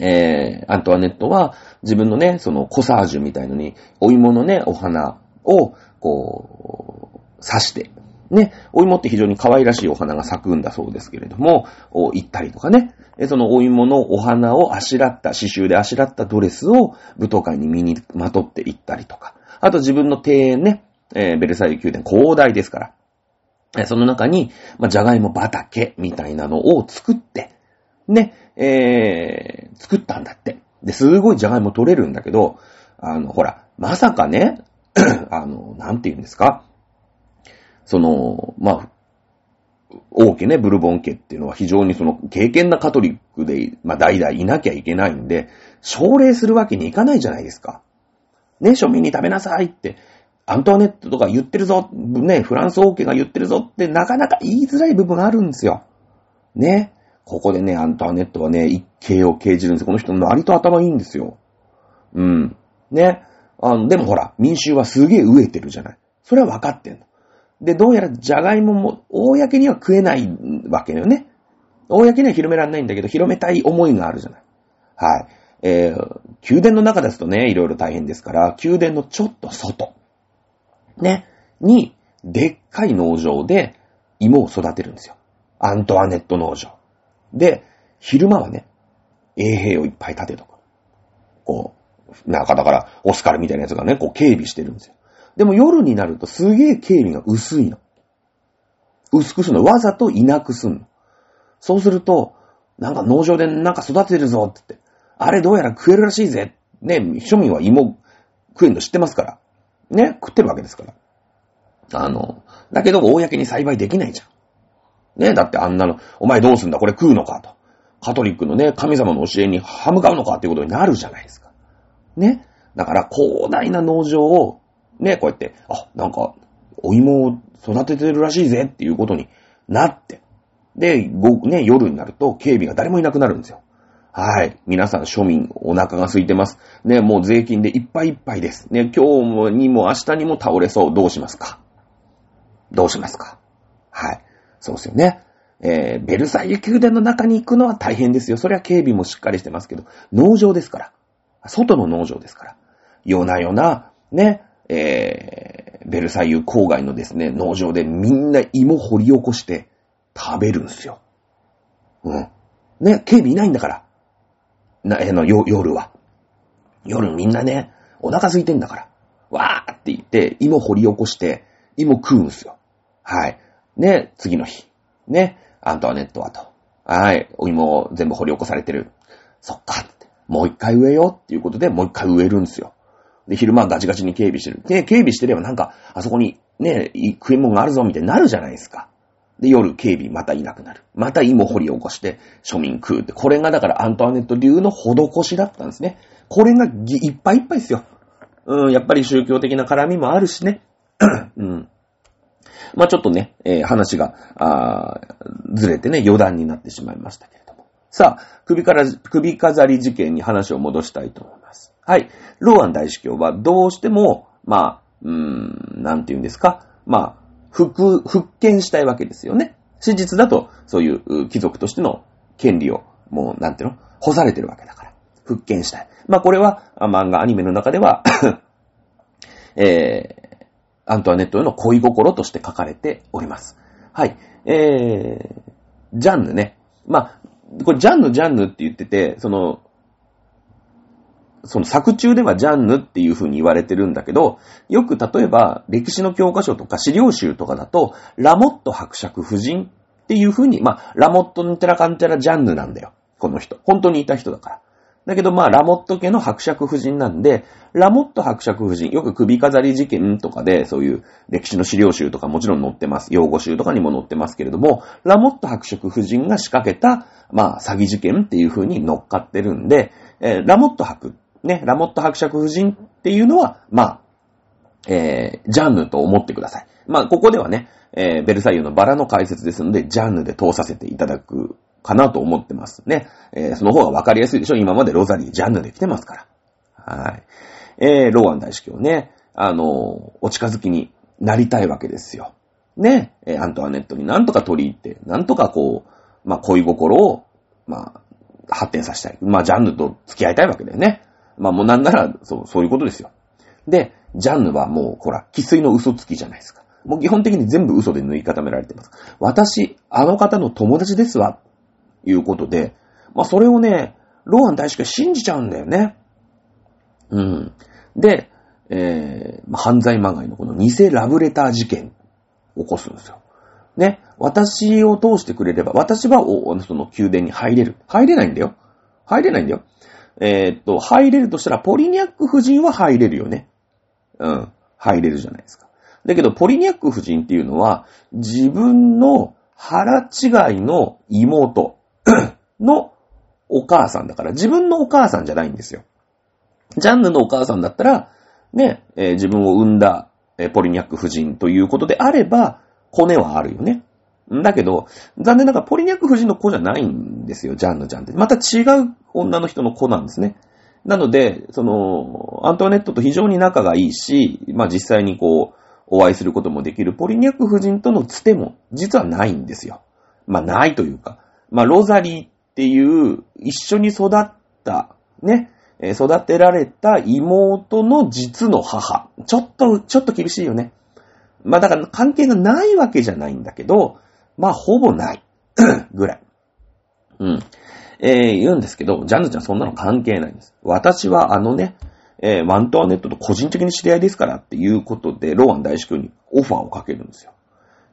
S1: えー、アントワネットは自分のね、そのコサージュみたいのに、お芋のね、お花を、こう、刺して、ね、お芋って非常に可愛らしいお花が咲くんだそうですけれども、行ったりとかね、そのお芋のお花をあしらった、刺繍であしらったドレスを舞踏会に身にまとって行ったりとか、あと自分の庭園ね、えー、ベルサイユ宮殿広大ですから、その中に、まあ、じゃがいも畑みたいなのを作って、ね、えー、作ったんだって。で、すごいじゃがいも取れるんだけど、あの、ほら、まさかね、あの、なんて言うんですか？その、まあ、王家ね、ブルボン家っていうのは非常にその、敬虔なカトリックで、まあ、代々いなきゃいけないんで、奨励するわけにいかないじゃないですか。ね、庶民に食べなさいってアントワネットとか言ってるぞ、ね、フランス王家が言ってるぞってなかなか言いづらい部分があるんですよ。ね。ここでね、アントワネットはね、一形を掲示るんですよ。この人割と頭いいんですよ。うん。ね。あの、でもほら、民衆はすげえ飢えてるじゃない。それは分かってんの。で、どうやらジャガイモも、公には食えないわけよね。公には広められないんだけど、広めたい思いがあるじゃない。はい。えー、宮殿の中ですとね、いろいろ大変ですから、宮殿のちょっと外。ね、に、でっかい農場で芋を育てるんですよ。アントワネット農場。で、昼間はね、衛兵をいっぱい立てとく。こう、なんかだから、オスカルみたいなやつがね、こう警備してるんですよ。でも夜になるとすげえ警備が薄いの。薄くするの。わざといなくすんの。そうすると、なんか農場でなんか育てるぞって言って、あれどうやら食えるらしいぜ。ね、庶民は芋食えんの知ってますから。ね、食ってるわけですから。あの、だけど、公に栽培できないじゃん。ね、だってあんなの、お前どうすんだこれ食うのかと。カトリックのね、神様の教えに歯向かうのかっていうことになるじゃないですか。ね。だから、広大な農場を、ね、こうやって、あ、なんか、お芋を育ててるらしいぜっていうことになって。で、ご、ね、夜になると警備が誰もいなくなるんですよ。はい。皆さん庶民、お腹が空いてます。ね、もう税金でいっぱいいっぱいです。ね、今日にも明日にも倒れそう。どうしますか？どうしますか？はい。そうですよね。えー、ベルサイユ宮殿の中に行くのは大変ですよ。それは警備もしっかりしてますけど、農場ですから。外の農場ですから。夜な夜な、ね、えー、ベルサイユ郊外のですね、農場でみんな芋掘り起こして食べるんすよ。うん。ね、警備いないんだから。な、えの、夜は。夜みんなね、お腹空いてんだから。わーって言って、芋掘り起こして、芋食うんすよ。はい。ね、次の日。ね、アントワネットはと。はい、お芋全部掘り起こされてる。そっかって。もう一回植えようっていうことで、もう一回植えるんすよ。で、昼間ガチガチに警備してる。ね、警備してればなんか、あそこにね、食い物があるぞみたいになるじゃないですか。で、夜警備またいなくなる。また芋掘り起こして庶民食うって。これがだからアントワネット流の施しだったんですね。これがいっぱいいっぱいですよ。うん、やっぱり宗教的な絡みもあるしね。うん。まあちょっとね、えー話が、あずれてね、余談になってしまいましたけれども。さあ、首から、首飾り事件に話を戻したいと思います。はい。ローアン大司教はどうしても、まあ、うーん、なんて言うんですか。まあ、復、復権したいわけですよね。史実だと、そういう貴族としての権利を、もう、なんていうの？干されてるわけだから。復権したい。まあこれは、漫画、アニメの中では えー、アントワネットへの恋心として書かれております。はい。えー、ジャンヌね。まあ、これジャンヌ、ジャンヌって言ってて、その、その作中ではジャンヌっていう風に言われてるんだけど、よく例えば歴史の教科書とか資料集とかだと、ラモット伯爵夫人っていう風に、まあ、ラモットンテラカンテラジャンヌなんだよ。この人。本当にいた人だから。だけどまあ、ラモット家の伯爵夫人なんで、ラモット伯爵夫人、よく首飾り事件とかで、そういう歴史の資料集とかもちろん載ってます。用語集とかにも載ってますけれども、ラモット伯爵夫人が仕掛けた、まあ、詐欺事件っていう風に乗っかってるんで、えー、ラモット伯、ね、ラモット伯爵夫人っていうのは、まあ、えー、ジャンヌと思ってください。まあ、ここではね、えー、ベルサイユのバラの解説ですので、ジャンヌで通させていただくかなと思ってますね。えー、その方がわかりやすいでしょ今までロザリー、ジャンヌで来てますから。はい。えー、ローアン大司教ね、あのー、お近づきになりたいわけですよ。ね、えー、アントワネットになんとか取り入って、なんとかこう、まあ、恋心を、まあ、発展させたい。まあ、ジャンヌと付き合いたいわけだよね。まあ、もうなんなら、そう、そういうことですよ。で、ジャンヌはもう、ほら、喫水の嘘つきじゃないですか。もう基本的に全部嘘で縫い固められてます。私、あの方の友達ですわ。いうことで、まあそれをね、ローアン大使が信じちゃうんだよね。うん。で、えー、犯罪まがいのこの偽ラブレター事件起こすんですよ。ね。私を通してくれれば、私はその宮殿に入れる。入れないんだよ。入れないんだよ。えー、っと、入れるとしたら、ポリニャック夫人は入れるよね。うん。入れるじゃないですか。だけど、ポリニャック夫人っていうのは、自分の腹違いの妹、のお母さんだから、自分のお母さんじゃないんですよ。ジャンヌのお母さんだったら、ね、えー、自分を産んだ、えー、ポリニャック夫人ということであれば、コネはあるよね。だけど、残念ながらポリニャック夫人の子じゃないんですよ、ジャンヌちゃんって。また違う女の人の子なんですね。なので、その、アントワネットと非常に仲がいいし、まあ実際にこう、お会いすることもできるポリニャック夫人とのつても、実はないんですよ。まあないというか、まあロザリーっていう一緒に育った、ね、育てられた妹の実の母。ちょっと、ちょっと厳しいよね。まあだから関係がないわけじゃないんだけど、まあほぼない。ぐらい。うん。えー、言うんですけど、ジャンヌちゃんそんなの関係ないんです。私はあのね、えー、ワントワネットと個人的に知り合いですからっていうことで、ローアン大主教にオファーをかけるんですよ。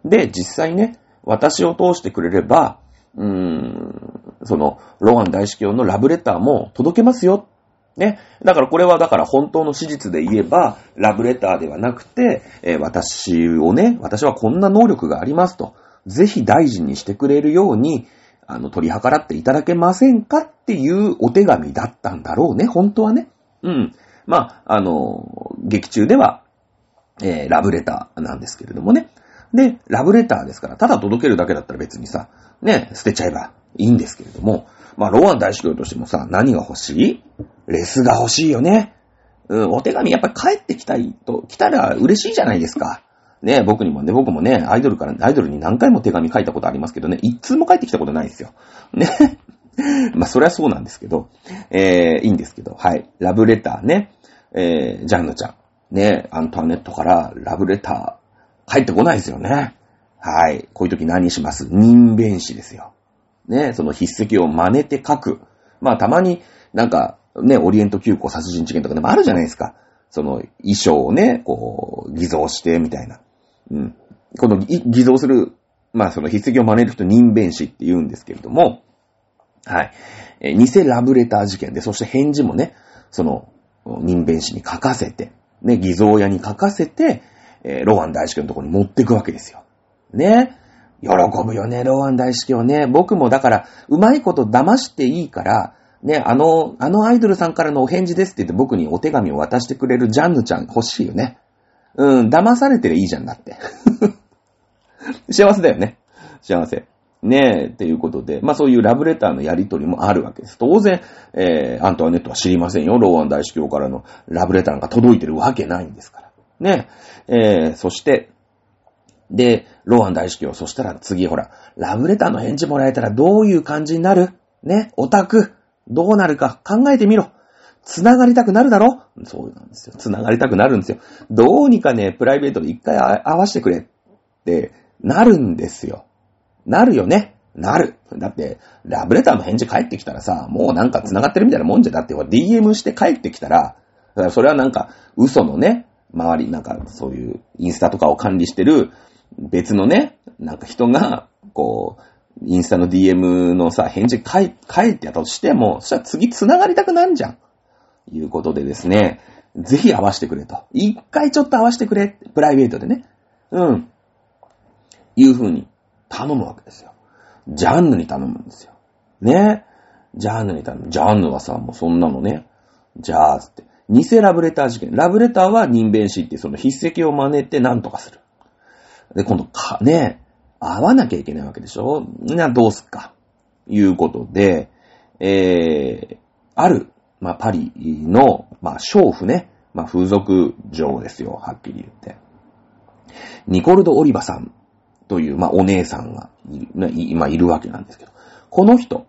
S1: で、実際ね、私を通してくれれば、うーん、その、ローン大司教のラブレターも届けますよ。ね。だからこれはだから本当の史実で言えば、ラブレターではなくて、えー、私をね、私はこんな能力がありますと、ぜひ大事にしてくれるように、あの、取り計らっていただけませんかっていうお手紙だったんだろうね、本当はね。うん。まあ、あの、劇中では、えー、ラブレターなんですけれどもね。で、ラブレターですから、ただ届けるだけだったら別にさ、ね、捨てちゃえばいいんですけれども、まあ、ローアン大司教としてもさ、何が欲しい？レスが欲しいよね。うん、お手紙やっぱ帰ってきたいと、来たら嬉しいじゃないですか。ね、僕にもね、僕もね、アイドルから、アイドルに何回も手紙書いたことありますけどね、一通も帰ってきたことないですよ。ね。まあ、そりゃそうなんですけど、えー、いいんですけど、はい。ラブレターね、えー、ジャンヌちゃん、ね、アントワネットからラブレター、帰ってこないですよね。はい。こういう時何します？人弁士ですよ。ね、その筆跡を真似て書く。まあたまになんかね、オリエント急行殺人事件とかでもあるじゃないですか。その衣装をね、こう、偽造してみたいな。うん。この偽造する、まあその筆跡を真似る人人弁士って言うんですけれども、はい。え偽ラブレター事件で、そして返事もね、その人弁士に書かせて、ね、偽造屋に書かせて、えー、ローアン大司教のところに持っていくわけですよ。ね。喜ぶよね、ローアン大式をね。僕もだから、うまいこと騙していいから、ね、あの、あのアイドルさんからのお返事ですって言って僕にお手紙を渡してくれるジャンヌちゃん欲しいよね。うん、騙されてりゃいいじゃんだって。幸せだよね。幸せ。ねえ、っていうことで、まあそういうラブレターのやりとりもあるわけです。当然、えー、アントワネットは知りませんよ。ローアン大司教からのラブレターが届いてるわけないんですから。ねえ、ー、そして、で、ローアン大司教、そしたら次ほら、ラブレターの返事もらえたらどういう感じになる？ね、オタク。どうなるか考えてみろ。繋がりたくなるだろ？そうなんですよ。繋がりたくなるんですよ。どうにかね、プライベートで一回会わせてくれってなるんですよ。なるよね？なる。だって、ラブレターの返事返ってきたらさ、もうなんか繋がってるみたいなもんじゃ、だって DM して帰ってきたら、らそれはなんか嘘のね、周り、なんかそういうインスタとかを管理してる別のね、なんか人が、こう、インスタの DM のさ、返事返ってやったとしても、そしたら次繋がりたくなんじゃん。いうことでですね、ぜひ合わせてくれと。一回ちょっと合わせてくれ。プライベートでね。うん。いう風に頼むわけですよ。ジャンヌに頼むんですよ。ね。ジャンヌに頼む。ジャンヌはさ、もうそんなのね。じゃあ、つって。偽ラブレター事件。ラブレターは人弁師ってその筆跡を真似て何とかする。で、今度か、ね、会わなきゃいけないわけでしょ？な、どうすっか。いうことで、えー、ある、まあ、パリの、まあ、娼婦ね。まあ、風俗嬢ですよ、はっきり言って。ニコルド・オリバさんという、まあ、お姉さんが今いるわけなんですけど、この人、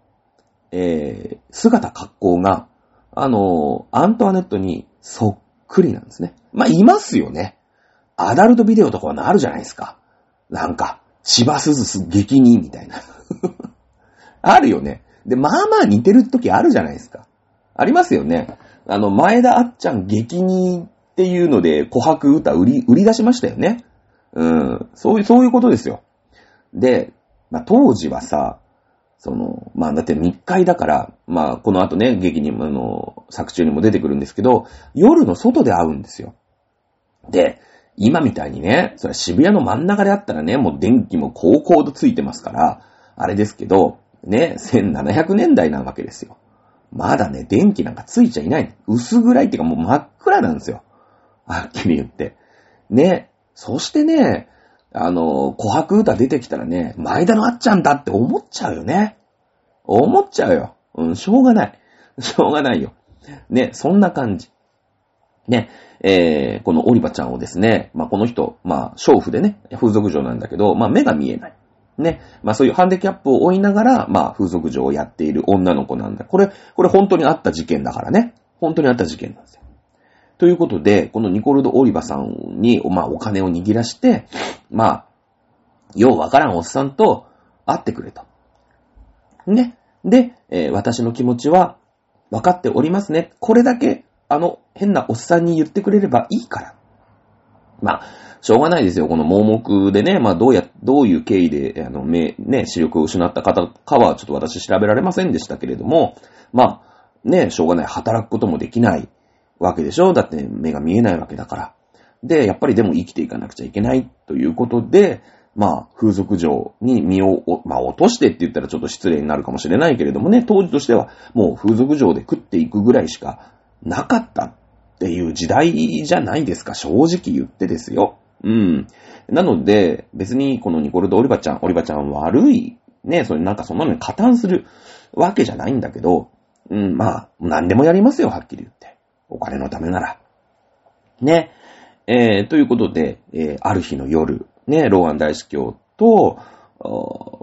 S1: えー、姿格好が、あのアントワネットにそっくりなんですね。まあ、いますよね。アダルトビデオとかはなるじゃないですか。なんか、芝鈴す激似みたいな。あるよね。で、まあまあ似てる時あるじゃないですか。ありますよね。あの、前田あっちゃん激似っていうので、琥珀歌売り、売り出しましたよね。うん。そういう、そういうことですよ。で、まあ、当時はさ、その、まあ、だって密会だから、まあ、この後ね、劇にも、あの、作中にも出てくるんですけど、夜の外で会うんですよ。で、今みたいにね、それ渋谷の真ん中であったらね、もう電気も高校とついてますから、あれですけど、ね、1700年代なわけですよ。まだね、電気なんかついちゃいない。薄暗いっていうかもう真っ暗なんですよ。はっきり言って。ね、そしてね、あの、琥珀歌出てきたらね、前田のあっちゃんだって思っちゃうよね。思っちゃうよ。うん、しょうがない。しょうがないよ。ね、そんな感じ。ね、えー、このオリバちゃんをですね、まあ、この人、まあ、娼婦でね、風俗嬢なんだけど、まあ、目が見えない。ね。まあそういうハンデキャップを負いながら、まあ風俗嬢をやっている女の子なんだ。これ、これ本当にあった事件だからね。本当にあった事件なんですよ。ということで、このニコルド・オリバさんに、まあ、お金を握らして、まあ、ようわからんおっさんと会ってくれと。ね。で、えー、私の気持ちは分かっておりますね。これだけ、あの、変なおっさんに言ってくれればいいから。まあ、しょうがないですよ。この盲目でね、まあ、どうや、どういう経緯で、あの、目、ね、視力を失った方かは、ちょっと私調べられませんでしたけれども、まあ、ね、しょうがない。働くこともできない。わけでしょだって目が見えないわけだから。で、やっぱりでも生きていかなくちゃいけないということで、まあ、風俗嬢に身を、まあ、落としてって言ったらちょっと失礼になるかもしれないけれどもね、当時としてはもう風俗嬢で食っていくぐらいしかなかったっていう時代じゃないですか、正直言ってですよ。うん。なので、別にこのニコルド・オリバちゃん、オリバちゃん悪い、ね、それなんかそんなのに加担するわけじゃないんだけど、うん、まあ、何でもやりますよ、はっきり言って。お金のためなら。ね。えー、ということで、えー、ある日の夜、ね、ローアン大司教と、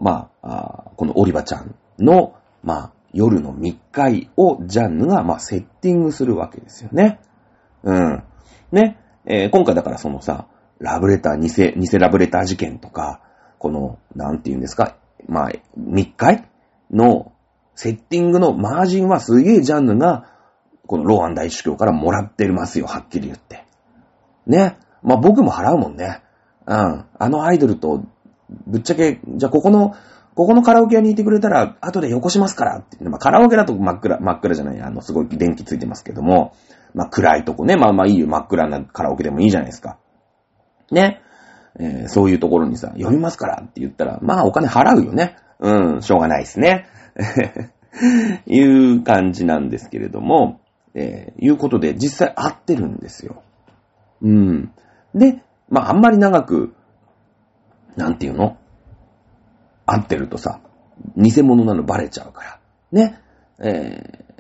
S1: まあこのオリバちゃんの、まあ、夜の密会をジャンヌが、まあ、セッティングするわけですよね。うん。ね。えー、今回だからそのさ、ラブレター、偽、偽ラブレター事件とか、この、なんて言うんですか、まあ、密会のセッティングのマージンはすげえジャンヌがこのローアン大主教からもらってますよ、はっきり言って。ね。まあ、僕も払うもんね。うん。あのアイドルと、ぶっちゃけ、じゃあここの、ここのカラオケ屋にいてくれたら、後でよこしますからって。まあ、カラオケだと真っ暗、真っ暗じゃない、あの、すごい電気ついてますけども、まあ、暗いとこね、まあまあいいよ、真っ暗なカラオケでもいいじゃないですか。ね。えー、そういうところにさ、読みますからって言ったら、まあお金払うよね。うん、しょうがないですね。いう感じなんですけれども、えー、いうことで実際合ってるんですよ。うん。で、まああんまり長く、なんていうの？合ってるとさ、偽物なのバレちゃうから。ね。えー、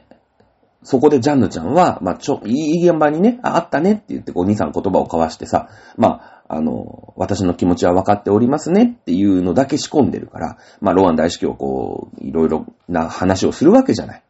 S1: そこでジャンヌちゃんは、まあ、ちょ、いい現場にね、あ、あったねって言って、こう、2、3言葉を交わしてさ、まあ、あの、私の気持ちは分かっておりますねっていうのだけ仕込んでるから、まあ、ロアン大式をこう、いろいろな話をするわけじゃない。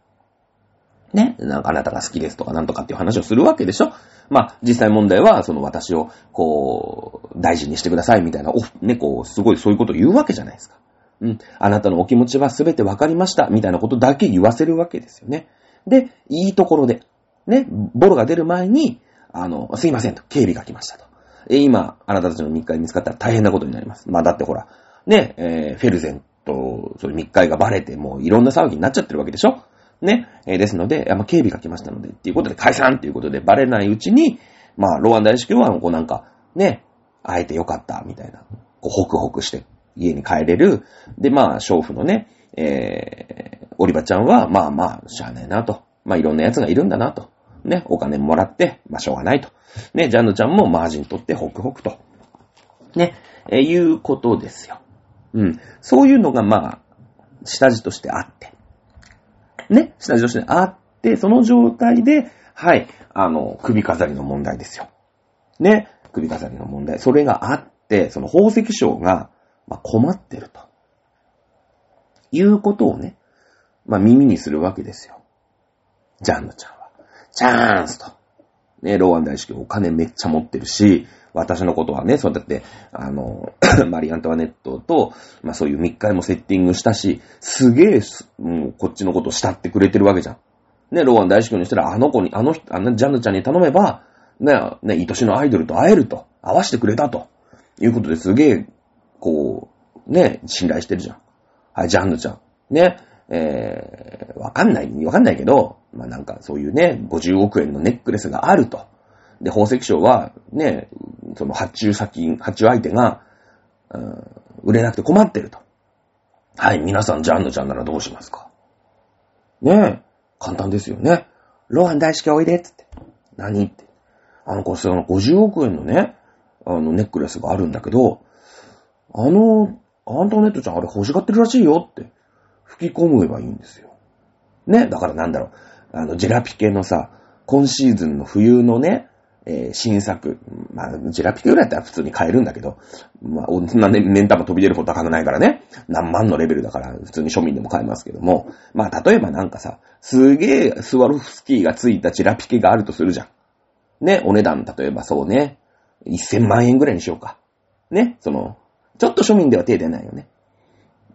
S1: ね。なんかあなたが好きですとかなんとかっていう話をするわけでしょまあ、実際問題は、その私を、こう、大事にしてくださいみたいな、お、ね、こう、すごいそういうことを言うわけじゃないですか。うん。あなたのお気持ちはすべてわかりました、みたいなことだけ言わせるわけですよね。で、いいところで、ね、ボロが出る前に、あの、すいませんと、警備が来ましたと。え、今、あなたたちの密会見つかったら大変なことになります。まあ、だってほら、ね、えー、フェルゼンと、それ密会がバレて、もういろんな騒ぎになっちゃってるわけでしょ？ね、えー、ですので、まあ、警備が来ましたので、っていうことで解散っていうことでバレないうちに、まあ、ロワン大司教は、こうなんか、ね、会えてよかった、みたいな、こう、ホクホクして家に帰れる。で、まあ、娼婦のね、えー、オリバちゃんは、まあまあ、しゃあねえなと。まあ、いろんな奴がいるんだなと。ね、お金もらって、まあ、しょうがないと。ね、ジャンヌちゃんもマージン取ってホクホクと。ね、えー、いうことですよ。うん。そういうのが、まあ、下地としてあって。ね、下地としてあって、その状態で、はい、あの、首飾りの問題ですよ。ね、首飾りの問題。それがあって、その宝石商が、まあ、困ってると。いうことをね、まあ、耳にするわけですよ。ジャンヌちゃんは。チャンスと。ね、ローアン大式お金めっちゃ持ってるし、私のことはね、そうだって、あの、マリアントワネットと、まあそういう密会もセッティングしたし、すげえ、もうこっちのことを慕ってくれてるわけじゃん。ね、ローアン大式にしたら、あの子に、あの人、あのジャンヌちゃんに頼めば、ね、ね、愛しのアイドルと会えると、会わしてくれたと、いうことですげえこう、ね、信頼してるじゃん。はい、ジャンヌちゃん。ね、えー、わかんない、わかんないけど、まあ、なんかそういうね、50億円のネックレスがあると。で、宝石商は、ね、その発注先、発注相手が、うん、売れなくて困ってると。はい、皆さんジャンヌちゃんならどうしますか？ねえ、簡単ですよね。ロハン大式おいでっつって。何？って。あの、こその50億円のね、あの、ネックレスがあるんだけど、あの、アントネットちゃんあれ欲しがってるらしいよって吹き込めばいいんですよ。ね？だからなんだろう。あの、ジェラピケのさ、今シーズンの冬のね、えー、新作。まあ、ジェラピケぐらいだったら普通に買えるんだけど、まあ、そんなね、年玉飛び出るほど高くないからね。何万のレベルだから、普通に庶民でも買えますけども。まあ、例えばなんかさ、すげえスワロフスキーがついたジェラピケがあるとするじゃん。ね、お値段、例えばそうね、1000万円ぐらいにしようか。ね、その、ちょっと庶民では手出ないよね。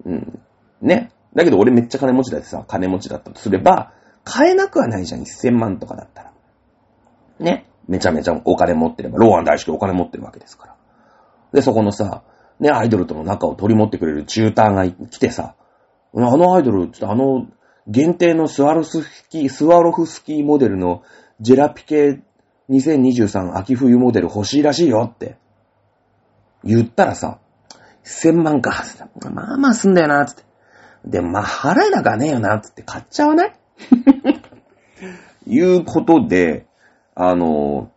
S1: うん。ね。だけど俺めっちゃ金持ちだってさ、金持ちだったとすれば、買えなくはないじゃん、1000万とかだったら。ね。めちゃめちゃお金持ってれば、ローアン大式お金持ってるわけですから。で、そこのさ、ね、アイドルとの仲を取り持ってくれるチューターが来てさ、あのアイドル、ちょっとあの、限定のスワロフスキー、スワロフスキーモデルのジェラピケ2023秋冬モデル欲しいらしいよって言ったらさ、1000万か。まあまあすんだよな、つって。でもまあ払えなかねえよな、つって買っちゃわない？いうことで、あの、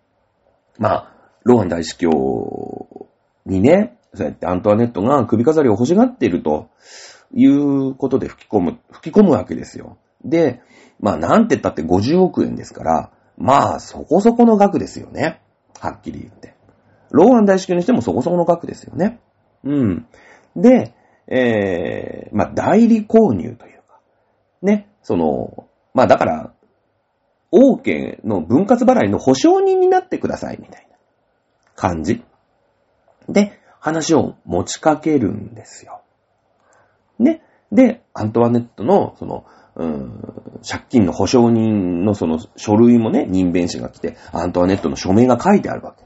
S1: まあ、ローハン大司教にね、そうやってアントワネットが首飾りを欲しがっているということで吹き込む、吹き込むわけですよ。で、まあなんて言ったって50億円ですから、まあそこそこの額ですよね。はっきり言って。ローハン大司教にしてもそこそこの額ですよね。うん。で、えー、まあ、代理購入というか、ね、その、まあ、だから、王家の分割払いの保証人になってください、みたいな感じ。で、話を持ちかけるんですよ。ね。で、アントワネットの、その、うん、借金の保証人のその書類もね、任弁士が来て、アントワネットの署名が書いてあるわけ。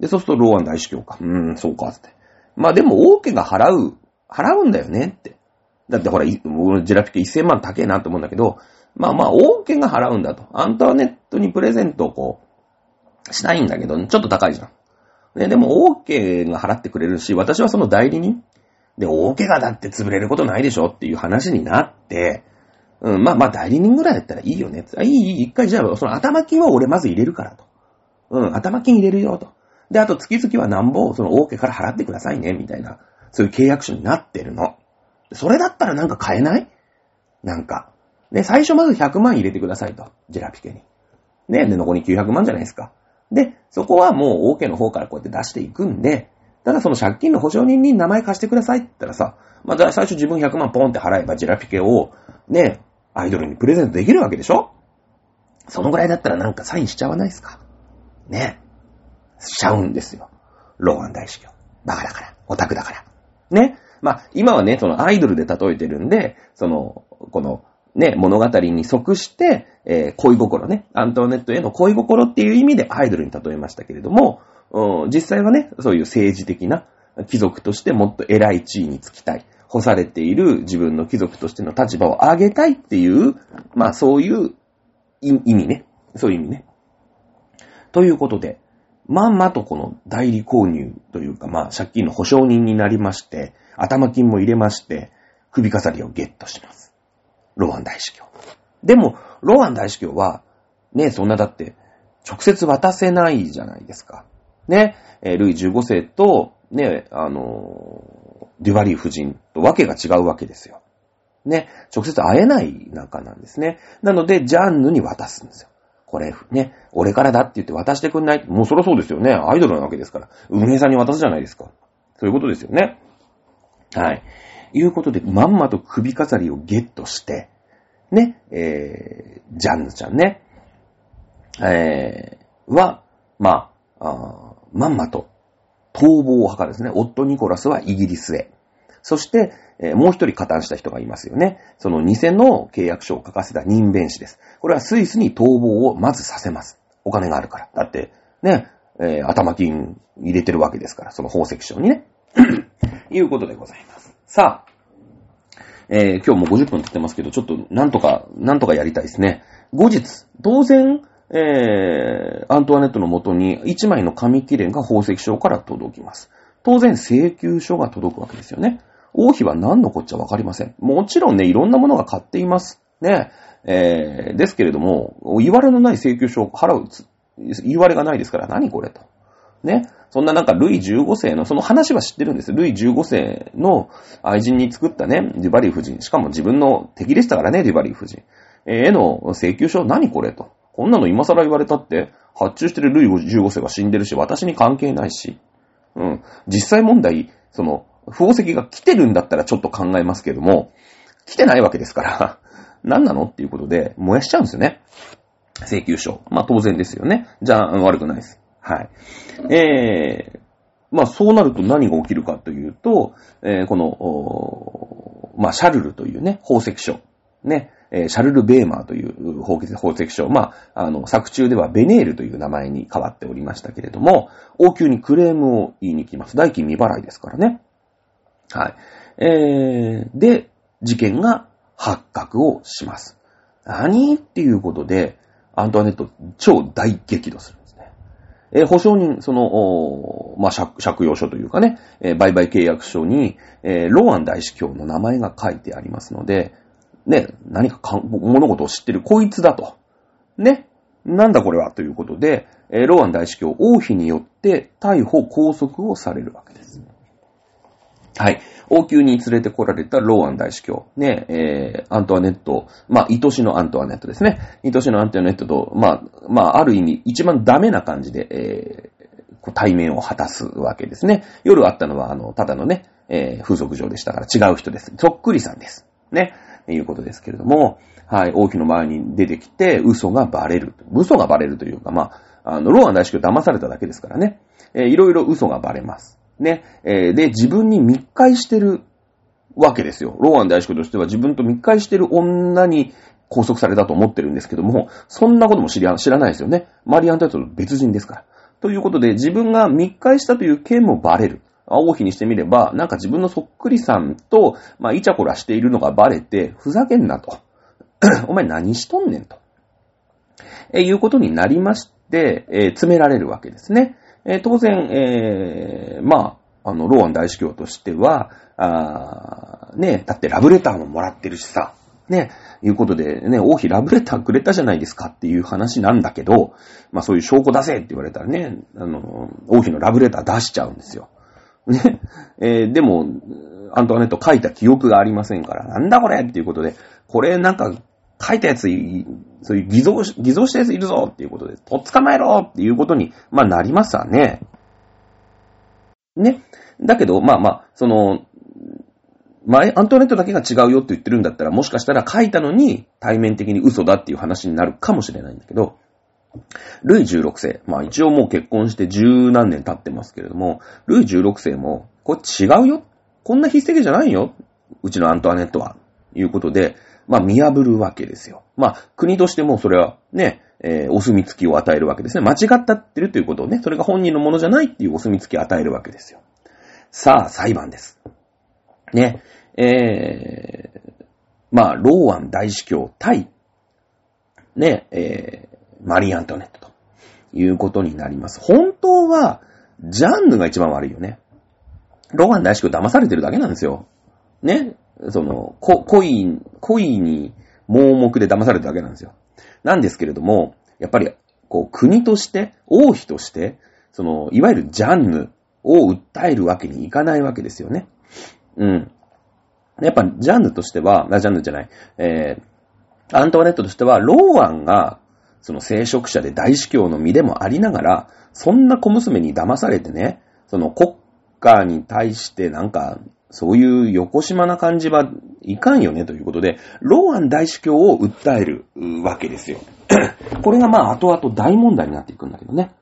S1: で、そうするとローアン大司教か。うーん、そうか、つって。まあでも、王家が払う、払うんだよねって。だってほら、ジラピケ1000万高えなと思うんだけど、まあまあ、王家が払うんだと。アントワネットにプレゼントをこう、したいんだけど、ちょっと高いじゃん。ね、でも OK が払ってくれるし、私はその代理人。で、大怪我だって潰れることないでしょっていう話になって、うん、まあまあ代理人ぐらいだったらいいよね。いい、いい、一回じゃあ、その頭金は俺まず入れるからと。うん、頭金入れるよと。で、あと月々は何ぼ、その大家から払ってくださいね、みたいな、そういう契約書になってるの。それだったらなんか買えない？なんか。ね、最初まず100万入れてくださいと。ジェラピケに。ね、で、残り900万じゃないですか。で、そこはもう大家の方からこうやって出していくんで、ただその借金の保証人に名前貸してくださいって言ったらさ、まあ、じゃあ最初自分100万ポンって払えばジェラピケを、ね、アイドルにプレゼントできるわけでしょ？そのぐらいだったらなんかサインしちゃわないですか？ね。しちゃうんですよ。ローアン大司教。バカだから。オタクだから。ね。まあ、今はね、そのアイドルで例えてるんで、その、この、ね、物語に即して、えー、恋心ね、アントワネットへの恋心っていう意味でアイドルに例えましたけれども、実際はね、そういう政治的な貴族としてもっと偉い地位につきたい。干されている自分の貴族としての立場を上げたいっていう、まあそういう意味ね。そういう意味ね。ということで、まんまとこの代理購入というか、まあ借金の保証人になりまして、頭金も入れまして、首飾りをゲットします。ロワン大司教。でも、ロワン大司教は、ね、そんなだって、直接渡せないじゃないですか。ね、ルイ15世と、ね、あのデュバリー夫人とわけが違うわけですよ。ね、直接会えない仲なんですね。なので、ジャンヌに渡すんですよ。これ、ね、俺からだって言って渡してくんない。もうそりゃそうですよね。アイドルなわけですから。運営さんに渡すじゃないですか。そういうことですよね。はい。いうことで、まんまと首飾りをゲットして、ね、えー、ジャンヌちゃんね、えー、は、まあ、あまんまと逃亡を図るんですね。夫ニコラスはイギリスへ。そして、えー、もう一人加担した人がいますよね。その偽の契約書を書かせた任弁士です。これはスイスに逃亡をまずさせます。お金があるから。だって、ね、えー、頭金入れてるわけですから、その宝石商にね。いうことでございます。さあ、えー、今日も50分経ってますけど、ちょっとなんとか、なんとかやりたいですね。後日、当然、えー、アントワネットの元に1枚の紙切れが宝石商から届きます。当然請求書が届くわけですよね。王妃は何のこっちゃわかりません。もちろんね、いろんなものが買っています。ね。えー、ですけれども、言われのない請求書を払う、言われがないですから、何これと。ね。そんななんか、ルイ15世の、その話は知ってるんです。ルイ15世の愛人に作ったね、デュバリー夫人。しかも自分の敵でしたからね、デュバリー夫人。への請求書、何これと。こんなの今更言われたって、発注してるルイ15世が死んでるし、私に関係ないし。うん。実際問題、その、宝石が来てるんだったらちょっと考えますけども、来てないわけですから、何なのっていうことで、燃やしちゃうんですよね。請求書。まあ当然ですよね。じゃあ、悪くないです。はい。えー、まあそうなると何が起きるかというと、えー、この、まあシャルルというね、宝石書。ね、え、シャルル・ベーマーという宝石書。まあ、あの、作中ではベネールという名前に変わっておりましたけれども、王宮にクレームを言いに来ます。代金未払いですからね。はい。えー、で、事件が発覚をします。何？っていうことで、アントワネット超大激怒するんですね。えー、保証人、その、まあ、借用書というかね、えー、売買契約書に、えー、ローアン大司教の名前が書いてありますので、ね、何かか物事を知ってるこいつだと。ね。なんだこれは？ということで、えー、ローアン大司教、王妃によって逮捕、拘束をされるわけです。はい。王宮に連れてこられたローアン大司教。ね、えー、アントワネット、まあ、愛しのアントワネットですね。愛しのアントワネットと、まあ、まあ、ある意味、一番ダメな感じで、えー、対面を果たすわけですね。夜会ったのは、あの、ただのね、えー、風俗上でしたから違う人です。そっくりさんです。ね。いうことですけれども、はい、王妃の前に出てきて、嘘がバレる。嘘がバレるというか、まあ、あの、ローアン大司教騙されただけですからね。えー、いろいろ嘘がバレます。ね。えー、で、自分に密会してるわけですよ。ローアン大司教としては自分と密会してる女に拘束されたと思ってるんですけども、そんなことも知ら知らないですよね。マリアントヤトの別人ですから。ということで、自分が密会したという件もバレる。王妃にしてみれば、なんか自分のそっくりさんと、まあ、イチャコラしているのがバレて、ふざけんなと。お前何しとんねんと。えいうことになりまして、えー、詰められるわけですね。えー、当然、えー、まあ、あの、ローアン大司教としては、あね、だってラブレターももらってるしさ、ね、いうことで、ね、王妃ラブレターくれたじゃないですかっていう話なんだけど、まあそういう証拠出せって言われたらね、あの、王妃のラブレター出しちゃうんですよ。ね、えー、でも、アントワネット書いた記憶がありませんから、なんだこれっていうことで、これなんか書いたやつ、そういう偽造、偽造したやついるぞっていうことで、とっ捕まえろっていうことに、まあなりますわね。ね。だけど、まあまあ、その、前、アントネットだけが違うよって言ってるんだったら、もしかしたら書いたのに対面的に嘘だっていう話になるかもしれないんだけど、ルイ16世、まあ一応もう結婚して十何年経ってますけれども、ルイ16世も、これ違うよこんな筆跡じゃないようちのアントワネットは。いうことで、まあ見破るわけですよ。まあ国としてもそれはね、えー、お墨付きを与えるわけですね。間違ったってるということをね、それが本人のものじゃないっていうお墨付きを与えるわけですよ。さあ、裁判です。ね、えー、まあ、ローアン大司教対、ね、えー、マリー・アントネットということになります。本当は、ジャンヌが一番悪いよね。ローアン大司教騙されてるだけなんですよ。ね、その、こ、恋、恋に盲目で騙されただけなんですよ。なんですけれども、やっぱり、こう、国として、王妃として、その、いわゆるジャンヌを訴えるわけにいかないわけですよね。うん。やっぱ、ジャンヌとしては、ジャンヌじゃない、えー、アントワネットとしては、ローアンが、その聖職者で大司教の身でもありながら、そんな小娘に騙されてね、その国家に対してなんか、そういう横島な感じはいかんよねということで、ローアン大司教を訴えるわけですよ。これがまあ後々大問題になっていくんだけどね。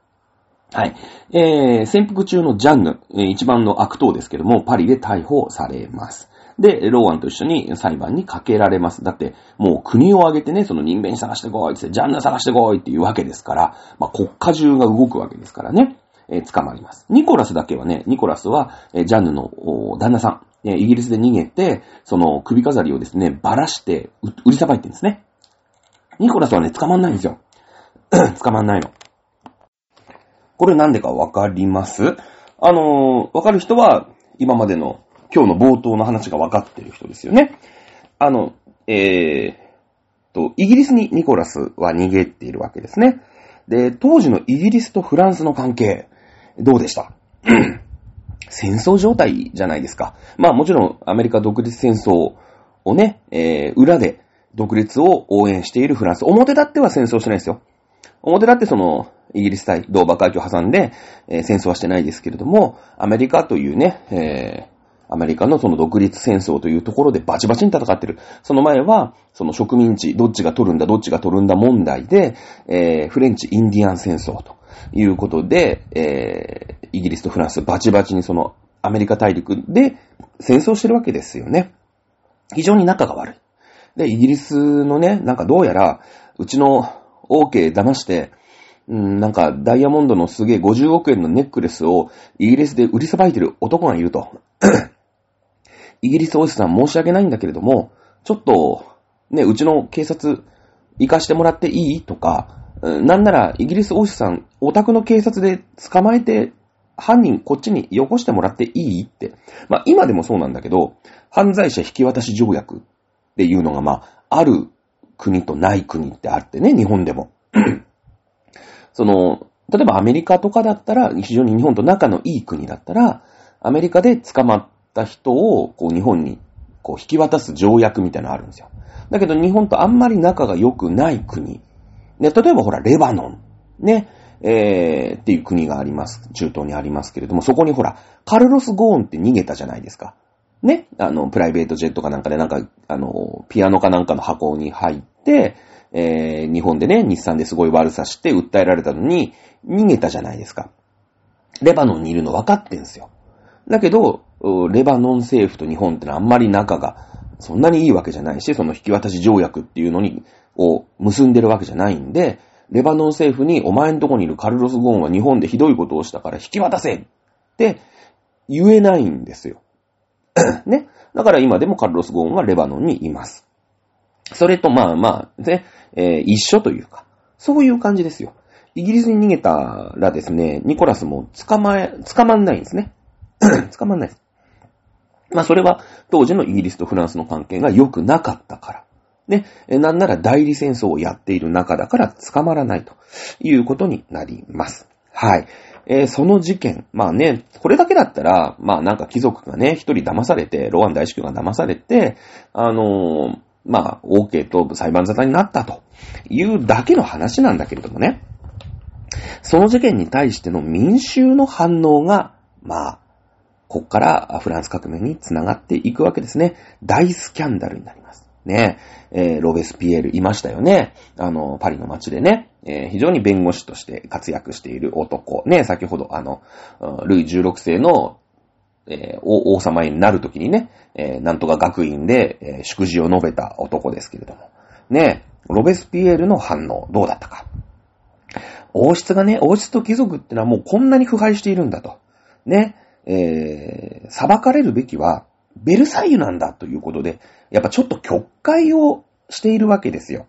S1: はい。えー、潜伏中のジャンヌ、えー、一番の悪党ですけども、パリで逮捕されます。で、ローアンと一緒に裁判にかけられます。だって、もう国を挙げてね、その人弁探してこいって、ジャンヌ探してこいっていうわけですから、まあ、国家中が動くわけですからね。えー、捕まります。ニコラスだけはね、ニコラスは、えー、ジャンヌの旦那さん、えー、イギリスで逃げて、その首飾りをですね、ばらして売りさばいてるんですね。ニコラスはね、捕まんないんですよ。捕まんないの。これなんでかわかります？あの、わかる人は、今までの、今日の冒頭の話がわかってる人ですよね。あの、えー、と、イギリスにニコラスは逃げているわけですね。で、当時のイギリスとフランスの関係、どうでした？戦争状態じゃないですか。まあもちろんアメリカ独立戦争をね、えー、裏で独立を応援しているフランス。表立っては戦争してないですよ。表立ってその、イギリス対ドーバー海峡を挟んで、えー、戦争はしてないですけれども、アメリカというね、えー、アメリカのその独立戦争というところでバチバチに戦ってる。その前は、その植民地、どっちが取るんだ、どっちが取るんだ問題で、えー、フレンチ・インディアン戦争ということで、えー、イギリスとフランスバチバチにそのアメリカ大陸で戦争してるわけですよね。非常に仲が悪い。で、イギリスのね、なんかどうやら、うちの OK 騙して、うん、なんか、ダイヤモンドのすげえ50億円のネックレスをイギリスで売りさばいてる男がいると。イギリス王室さん申し訳ないんだけれども、ちょっと、ね、うちの警察行かしてもらっていい？とか、なんなら、イギリス王室さん、お宅の警察で捕まえて、犯人こっちによこしてもらっていいって。まあ、今でもそうなんだけど、犯罪者引き渡し条約っていうのが、まあ、ある国とない国ってあってね、日本でも。その、例えばアメリカとかだったら、非常に日本と仲のいい国だったら、アメリカで捕まった人を、こう、日本に、こう、引き渡す条約みたいなのあるんですよ。だけど、日本とあんまり仲が良くない国。ね、例えばほら、レバノン。ね、えー、っていう国があります。中東にありますけれども、そこにほら、カルロス・ゴーンって逃げたじゃないですか。ね、あの、プライベートジェットかなんかでなんか、あの、ピアノかなんかの箱に入って、えー、日本でね、日産ですごい悪さして訴えられたのに、逃げたじゃないですか。レバノンにいるの分かってんすよ。だけど、レバノン政府と日本ってのはあんまり仲がそんなにいいわけじゃないし、その引き渡し条約っていうのに、を結んでるわけじゃないんで、レバノン政府にお前んとこにいるカルロス・ゴーンは日本でひどいことをしたから引き渡せって言えないんですよ。ね。だから今でもカルロス・ゴーンはレバノンにいます。それとまあまあ、ね、えー、一緒というか、そういう感じですよ。イギリスに逃げたらですね、ニコラスも捕まえ、捕まんないんですね。捕まんないです。まあそれは当時のイギリスとフランスの関係が良くなかったから。ね、なんなら代理戦争をやっている中だから捕まらないということになります。はい。えー、その事件、まあね、これだけだったら、まあなんか貴族がね、一人騙されて、ロワン大司教が騙されて、あのー、まあ、OK と裁判沙汰になったというだけの話なんだけれどもね。その事件に対しての民衆の反応が、まあ、こっからフランス革命につながっていくわけですね。大スキャンダルになります。ねえー、ロベスピエールいましたよね。あの、パリの街でね、えー、非常に弁護士として活躍している男。ね、先ほどあの、ルイ16世の、えー、王様になるときにね、え、なんとか学院で、え、祝辞を述べた男ですけれども。ね、ロベスピエールの反応、どうだったか。王室がね、王室と貴族ってのはもうこんなに腐敗しているんだと。ね、え、裁かれるべきは、ベルサイユなんだということで、やっぱちょっと曲解をしているわけですよ。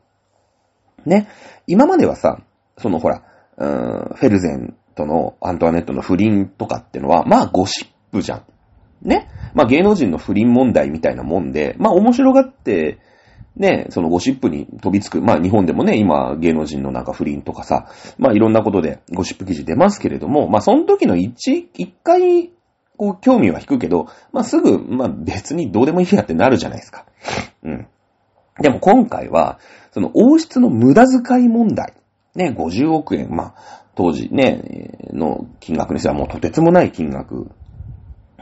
S1: ね。今まではさ、そのほら、うーん、フェルゼンとのアントワネットの不倫とかってのは、まあゴシップじゃん。ね。まあ芸能人の不倫問題みたいなもんで、まあ面白がって、ね、そのゴシップに飛びつく。まあ日本でもね、今芸能人のなんか不倫とかさ、まあいろんなことでゴシップ記事出ますけれども、まあその時の一、一回こう、興味は引くけど、まあ、すぐ、まあ、別にどうでもいいやってなるじゃないですか。うん。でも今回は、その王室の無駄遣い問題。ね、50億円。まあ、当時ね、の金額にしてはもうとてつもない金額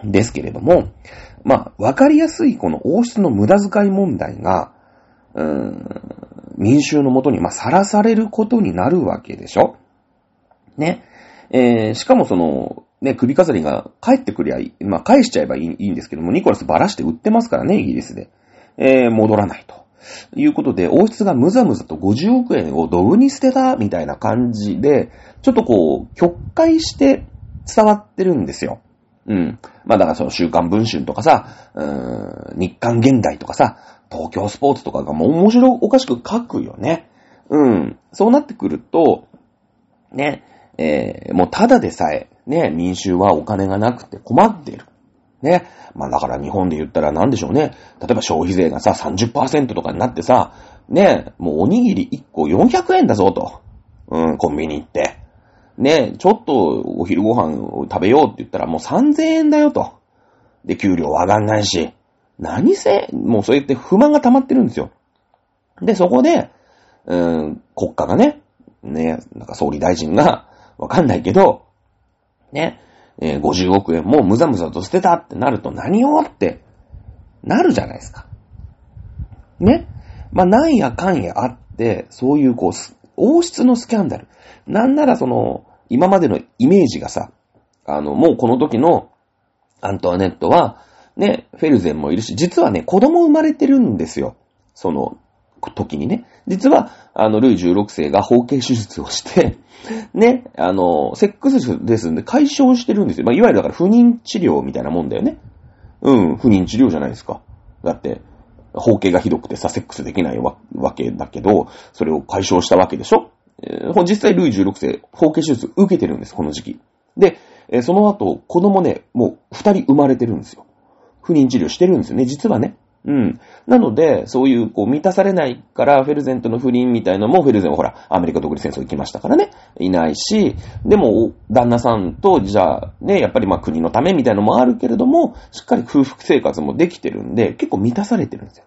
S1: ですけれども、まあ、わかりやすいこの王室の無駄遣い問題が、うーん、民衆のもとに、まあ、さらされることになるわけでしょね。えー、しかもその、ね、首飾りが帰ってくりゃいい。まあ、返しちゃえばいいいいんですけども、ニコラスばらして売ってますからね、イギリスで。えー、戻らないと。いうことで、王室がむざむざと50億円をドブに捨てた、みたいな感じで、ちょっとこう、曲解して伝わってるんですよ。うん。まあだからその週刊文春とかさ、うーん、日刊現代とかさ、東京スポーツとかがもう面白おかしく書くよね。うん。そうなってくると、ね、えー、もうただでさえ、ね、民衆はお金がなくて困っている。ね。まあだから日本で言ったら何でしょうね。例えば消費税がさ、30%とかになってさ、ね、もうおにぎり1個400円だぞと。うん、コンビニ行って。ね、ちょっとお昼ご飯を食べようって言ったらもう3000円だよと。で、給料上がんないし。何せ、もうそうやって不満が溜まってるんですよ。で、そこで、うん、国家がね、ね、なんか総理大臣が、わかんないけど、ね、えー、50億円もむざむざと捨てたってなると何をって、なるじゃないですか。ね。まあ、なんやかんやあって、そういうこう、王室のスキャンダル。なんならその、今までのイメージがさ、あの、もうこの時のアントワネットは、ね、フェルゼンもいるし、実はね、子供生まれてるんですよ。その、時にね。実は、あの、ルイ16世が包茎手術をして、ね、あの、セックスですんで解消してるんですよ。まあ、いわゆるだから不妊治療みたいなもんだよね。うん、不妊治療じゃないですか。だって、包茎がひどくてさ、セックスできないわけだけど、それを解消したわけでしょ、えー、実際ルイ16世、包茎手術受けてるんです、この時期。で、えー、その後、子供ね、もう二人生まれてるんですよ。不妊治療してるんですよね、実はね。うん。なので、そういう、こう、満たされないから、フェルゼンとの不倫みたいのも、フェルゼンはほら、アメリカ独立戦争行きましたからね、いないし、でも、旦那さんと、じゃあ、ね、やっぱりまあ国のためみたいのもあるけれども、しっかり夫婦生活もできてるんで、結構満たされてるんですよ。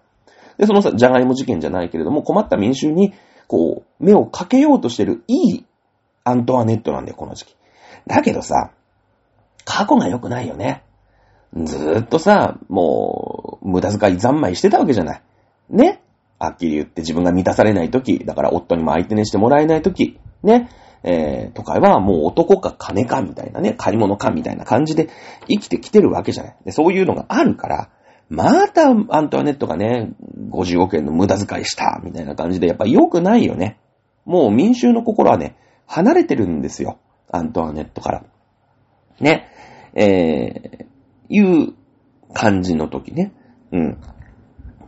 S1: で、そのさ、ジャガイモ事件じゃないけれども、困った民衆に、こう、目をかけようとしてる、いいアントワネットなんだよ、この時期。だけどさ、過去が良くないよね。ずーっとさ、もう、無駄遣い三昧してたわけじゃない。ね？はっきり言って自分が満たされないとき、だから夫にも相手にしてもらえないとき、ね、えー、とかはもう男か金かみたいなね、買い物かみたいな感じで生きてきてるわけじゃない。でそういうのがあるから、またアントワネットがね、50億円の無駄遣いした、みたいな感じで、やっぱ良くないよね。もう民衆の心はね、離れてるんですよ。アントワネットから。ね？えー、いう感じの時ね。うん。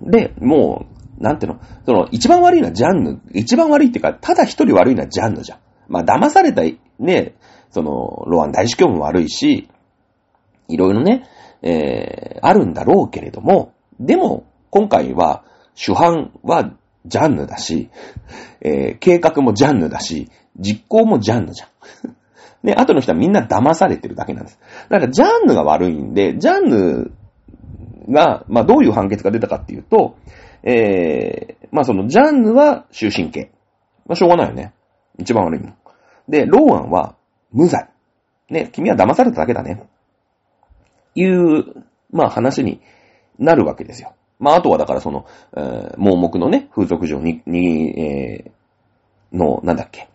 S1: で、もう、なんていうの、その、一番悪いのはジャンヌ、一番悪いっていうか、ただ一人悪いのはジャンヌじゃん。まあ、騙された、ね、その、ロアン大司教も悪いし、いろいろね、えー、あるんだろうけれども、でも、今回は、主犯はジャンヌだし、えー、計画もジャンヌだし、実行もジャンヌじゃん。で、後の人はみんな騙されてるだけなんです。だから、ジャンヌが悪いんで、ジャンヌが、まあ、どういう判決が出たかっていうと、えー、まあ、その、ジャンヌは終身刑。まあ、しょうがないよね。一番悪いもん。で、ローアンは無罪。ね、君は騙されただけだね。いう、まあ、話になるわけですよ。まあ、あとはだからその、えー、盲目のね、風俗上に、に、えー、の、なんだっけ、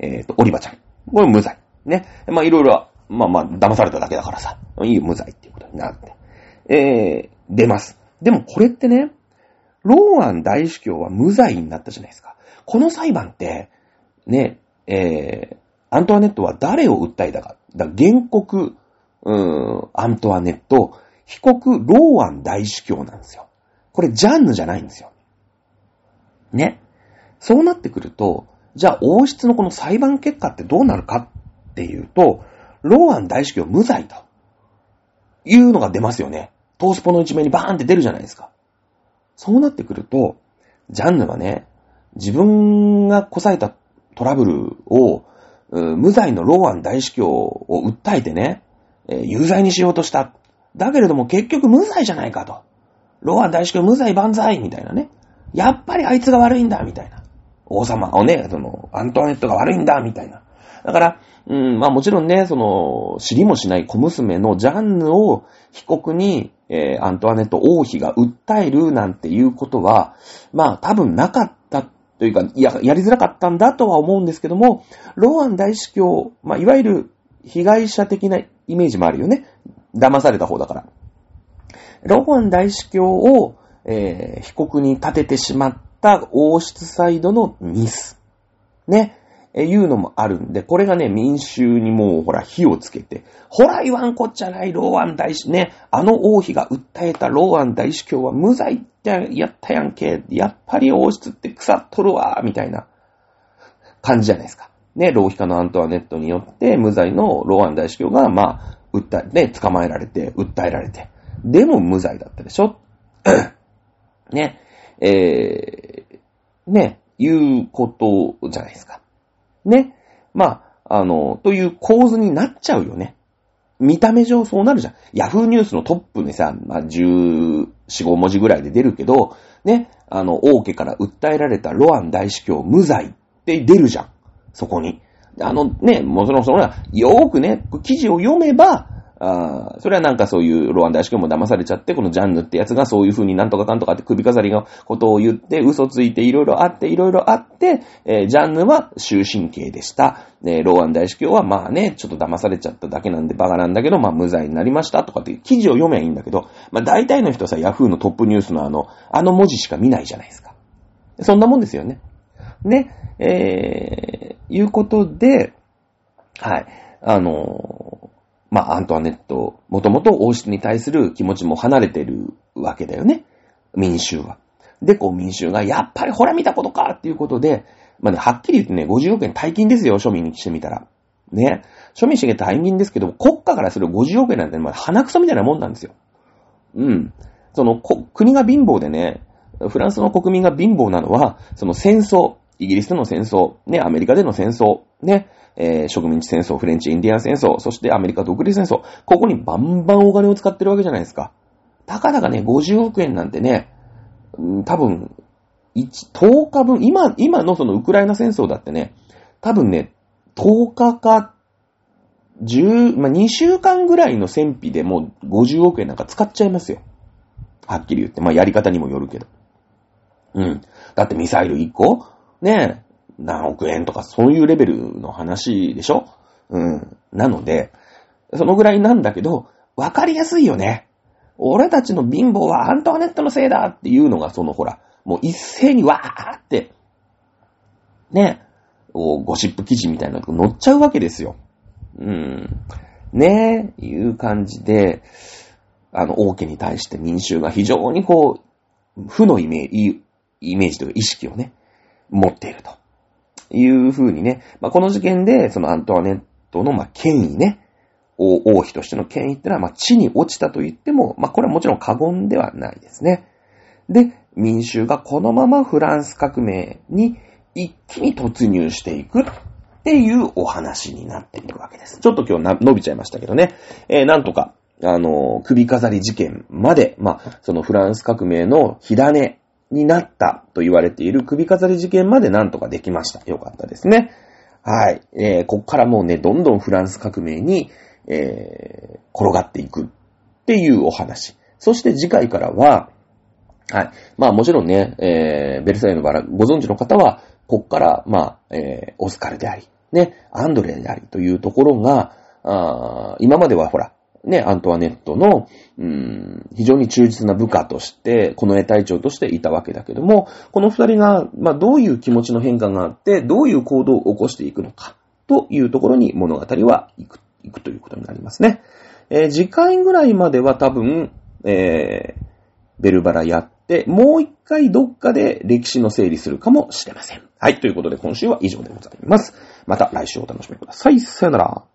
S1: えっ、ー、と、オリバちゃん。これ無罪。ね。まあ、いろいろ、まあまあ、騙されただけだからさ、いい、無罪っていうことになって。えー、出ます。でもこれってね、ローアン大司教は無罪になったじゃないですか。この裁判って、ね、えー、アントワネットは誰を訴えたか。だか原告、うーん、アントワネット、被告、ローアン大司教なんですよ。これジャンヌじゃないんですよ。ね。そうなってくると、じゃあ王室のこの裁判結果ってどうなるかっていうと、ローアン大司教無罪というのが出ますよね。トースポの一面にバーンって出るじゃないですか。そうなってくると、ジャンヌはね、自分がこさえたトラブルを、無罪のローアン大司教を訴えてね、有罪にしようとした。だけれども結局無罪じゃないかと。ローアン大司教無罪万歳みたいなね。やっぱりあいつが悪いんだみたいな。王様をね、その、アントワネットが悪いんだみたいな。だから、うん、まあもちろんね、その、知りもしない小娘のジャンヌを被告に、えー、アントワネット王妃が訴えるなんていうことは、まあ多分なかったというか、や、やりづらかったんだとは思うんですけども、ローアン大司教、まあいわゆる被害者的なイメージもあるよね。騙された方だから。ローアン大司教を、えー、被告に立ててしまった王室サイドのミス。ね。え、いうのもあるんで、これがね、民衆にもう、ほら、火をつけて、ほら、言わんこっちゃない、ローアン大司、ね、あの王妃が訴えたローアン大司教は無罪ってやったやんけ、やっぱり王室って腐っとるわ、みたいな感じじゃないですか。ね、浪費家のアントワネットによって、無罪のローアン大司教が、まあ、訴え、ね、捕まえられて、訴えられて、でも無罪だったでしょ ね、えー、ね、いうことじゃないですか。ね。まあ、あの、という構図になっちゃうよね。見た目上そうなるじゃん。ヤフーニュースのトップにさ、まあ、14、5文字ぐらいで出るけど、ね、あの、王家から訴えられたロアン大司教無罪って出るじゃん。そこに。あのね、もちろんその、よーくね、記事を読めば、あそれはなんかそういうロワン大司教も騙されちゃって、このジャンヌってやつがそういう風になんとかかんとかって首飾りのことを言って、嘘ついていろいろあって、いろいろあって、えー、ジャンヌは終身刑でした。ね、ローアン大司教はまあね、ちょっと騙されちゃっただけなんでバカなんだけど、まあ無罪になりましたとかっていう記事を読めばいいんだけど、まあ大体の人さ、ヤフーのトップニュースのあの、あの文字しか見ないじゃないですか。そんなもんですよね。ね、えー、いうことで、はい、あのまあ、アントワネット、もともと王室に対する気持ちも離れてるわけだよね。民衆は。で、こう民衆が、やっぱりほら見たことかっていうことで、まあね、はっきり言ってね、50億円大金ですよ、庶民にしてみたら。ね。庶民して大金ですけど、国家からする50億円なんて、まあ、鼻くそみたいなもんなんですよ。うん。その、国が貧乏でね、フランスの国民が貧乏なのは、その戦争、イギリスでの戦争、ね、アメリカでの戦争、ね、えー、植民地戦争、フレンチインディアン戦争、そしてアメリカ独立戦争、ここにバンバンお金を使ってるわけじゃないですか。たかだかね、50億円なんてね、多分、1、10日分、今、今のそのウクライナ戦争だってね、多分ね、10日か、10、まあ、2週間ぐらいの戦費でもう50億円なんか使っちゃいますよ。はっきり言って。まあ、やり方にもよるけど。うん。だってミサイル1個？ね何億円とかそういうレベルの話でしょ？うん。なので、そのぐらいなんだけど、わかりやすいよね。俺たちの貧乏はアントワネットのせいだっていうのが、そのほら、もう一斉にわーって、ね、ゴシップ記事みたいなのが載っちゃうわけですよ。うん。ねいう感じで、あの、王家に対して民衆が非常にこう、負のイメージ、イメージというか意識をね、持っていると。いう風にね、まあ、この事件で、そのアントワネットの、ま、権威ね、王妃としての権威ってのは、ま、地に落ちたと言っても、まあ、これはもちろん過言ではないですね。で、民衆がこのままフランス革命に一気に突入していくっていうお話になっているわけです。ちょっと今日伸びちゃいましたけどね。えー、なんとか、あの、首飾り事件まで、まあ、そのフランス革命の火種になったと言われている首飾り事件までなんとかできました。よかったですね。はい。えー、こっからもうね、どんどんフランス革命に、えー、転がっていくっていうお話。そして次回からは、はい。まあもちろんね、えー、ベルサイユのバラ、ご存知の方は、こっから、まあ、えー、オスカルであり、ね、アンドレでありというところが、あ今まではほら、ね、アントワネットの、うん、非常に忠実な部下として、この絵隊長としていたわけだけども、この二人が、まあ、どういう気持ちの変化があって、どういう行動を起こしていくのか、というところに物語は行く、行くということになりますね。えー、次回ぐらいまでは多分、えー、ベルバラやって、もう一回どっかで歴史の整理するかもしれません。はい、ということで今週は以上でございます。また来週お楽しみください。さよなら。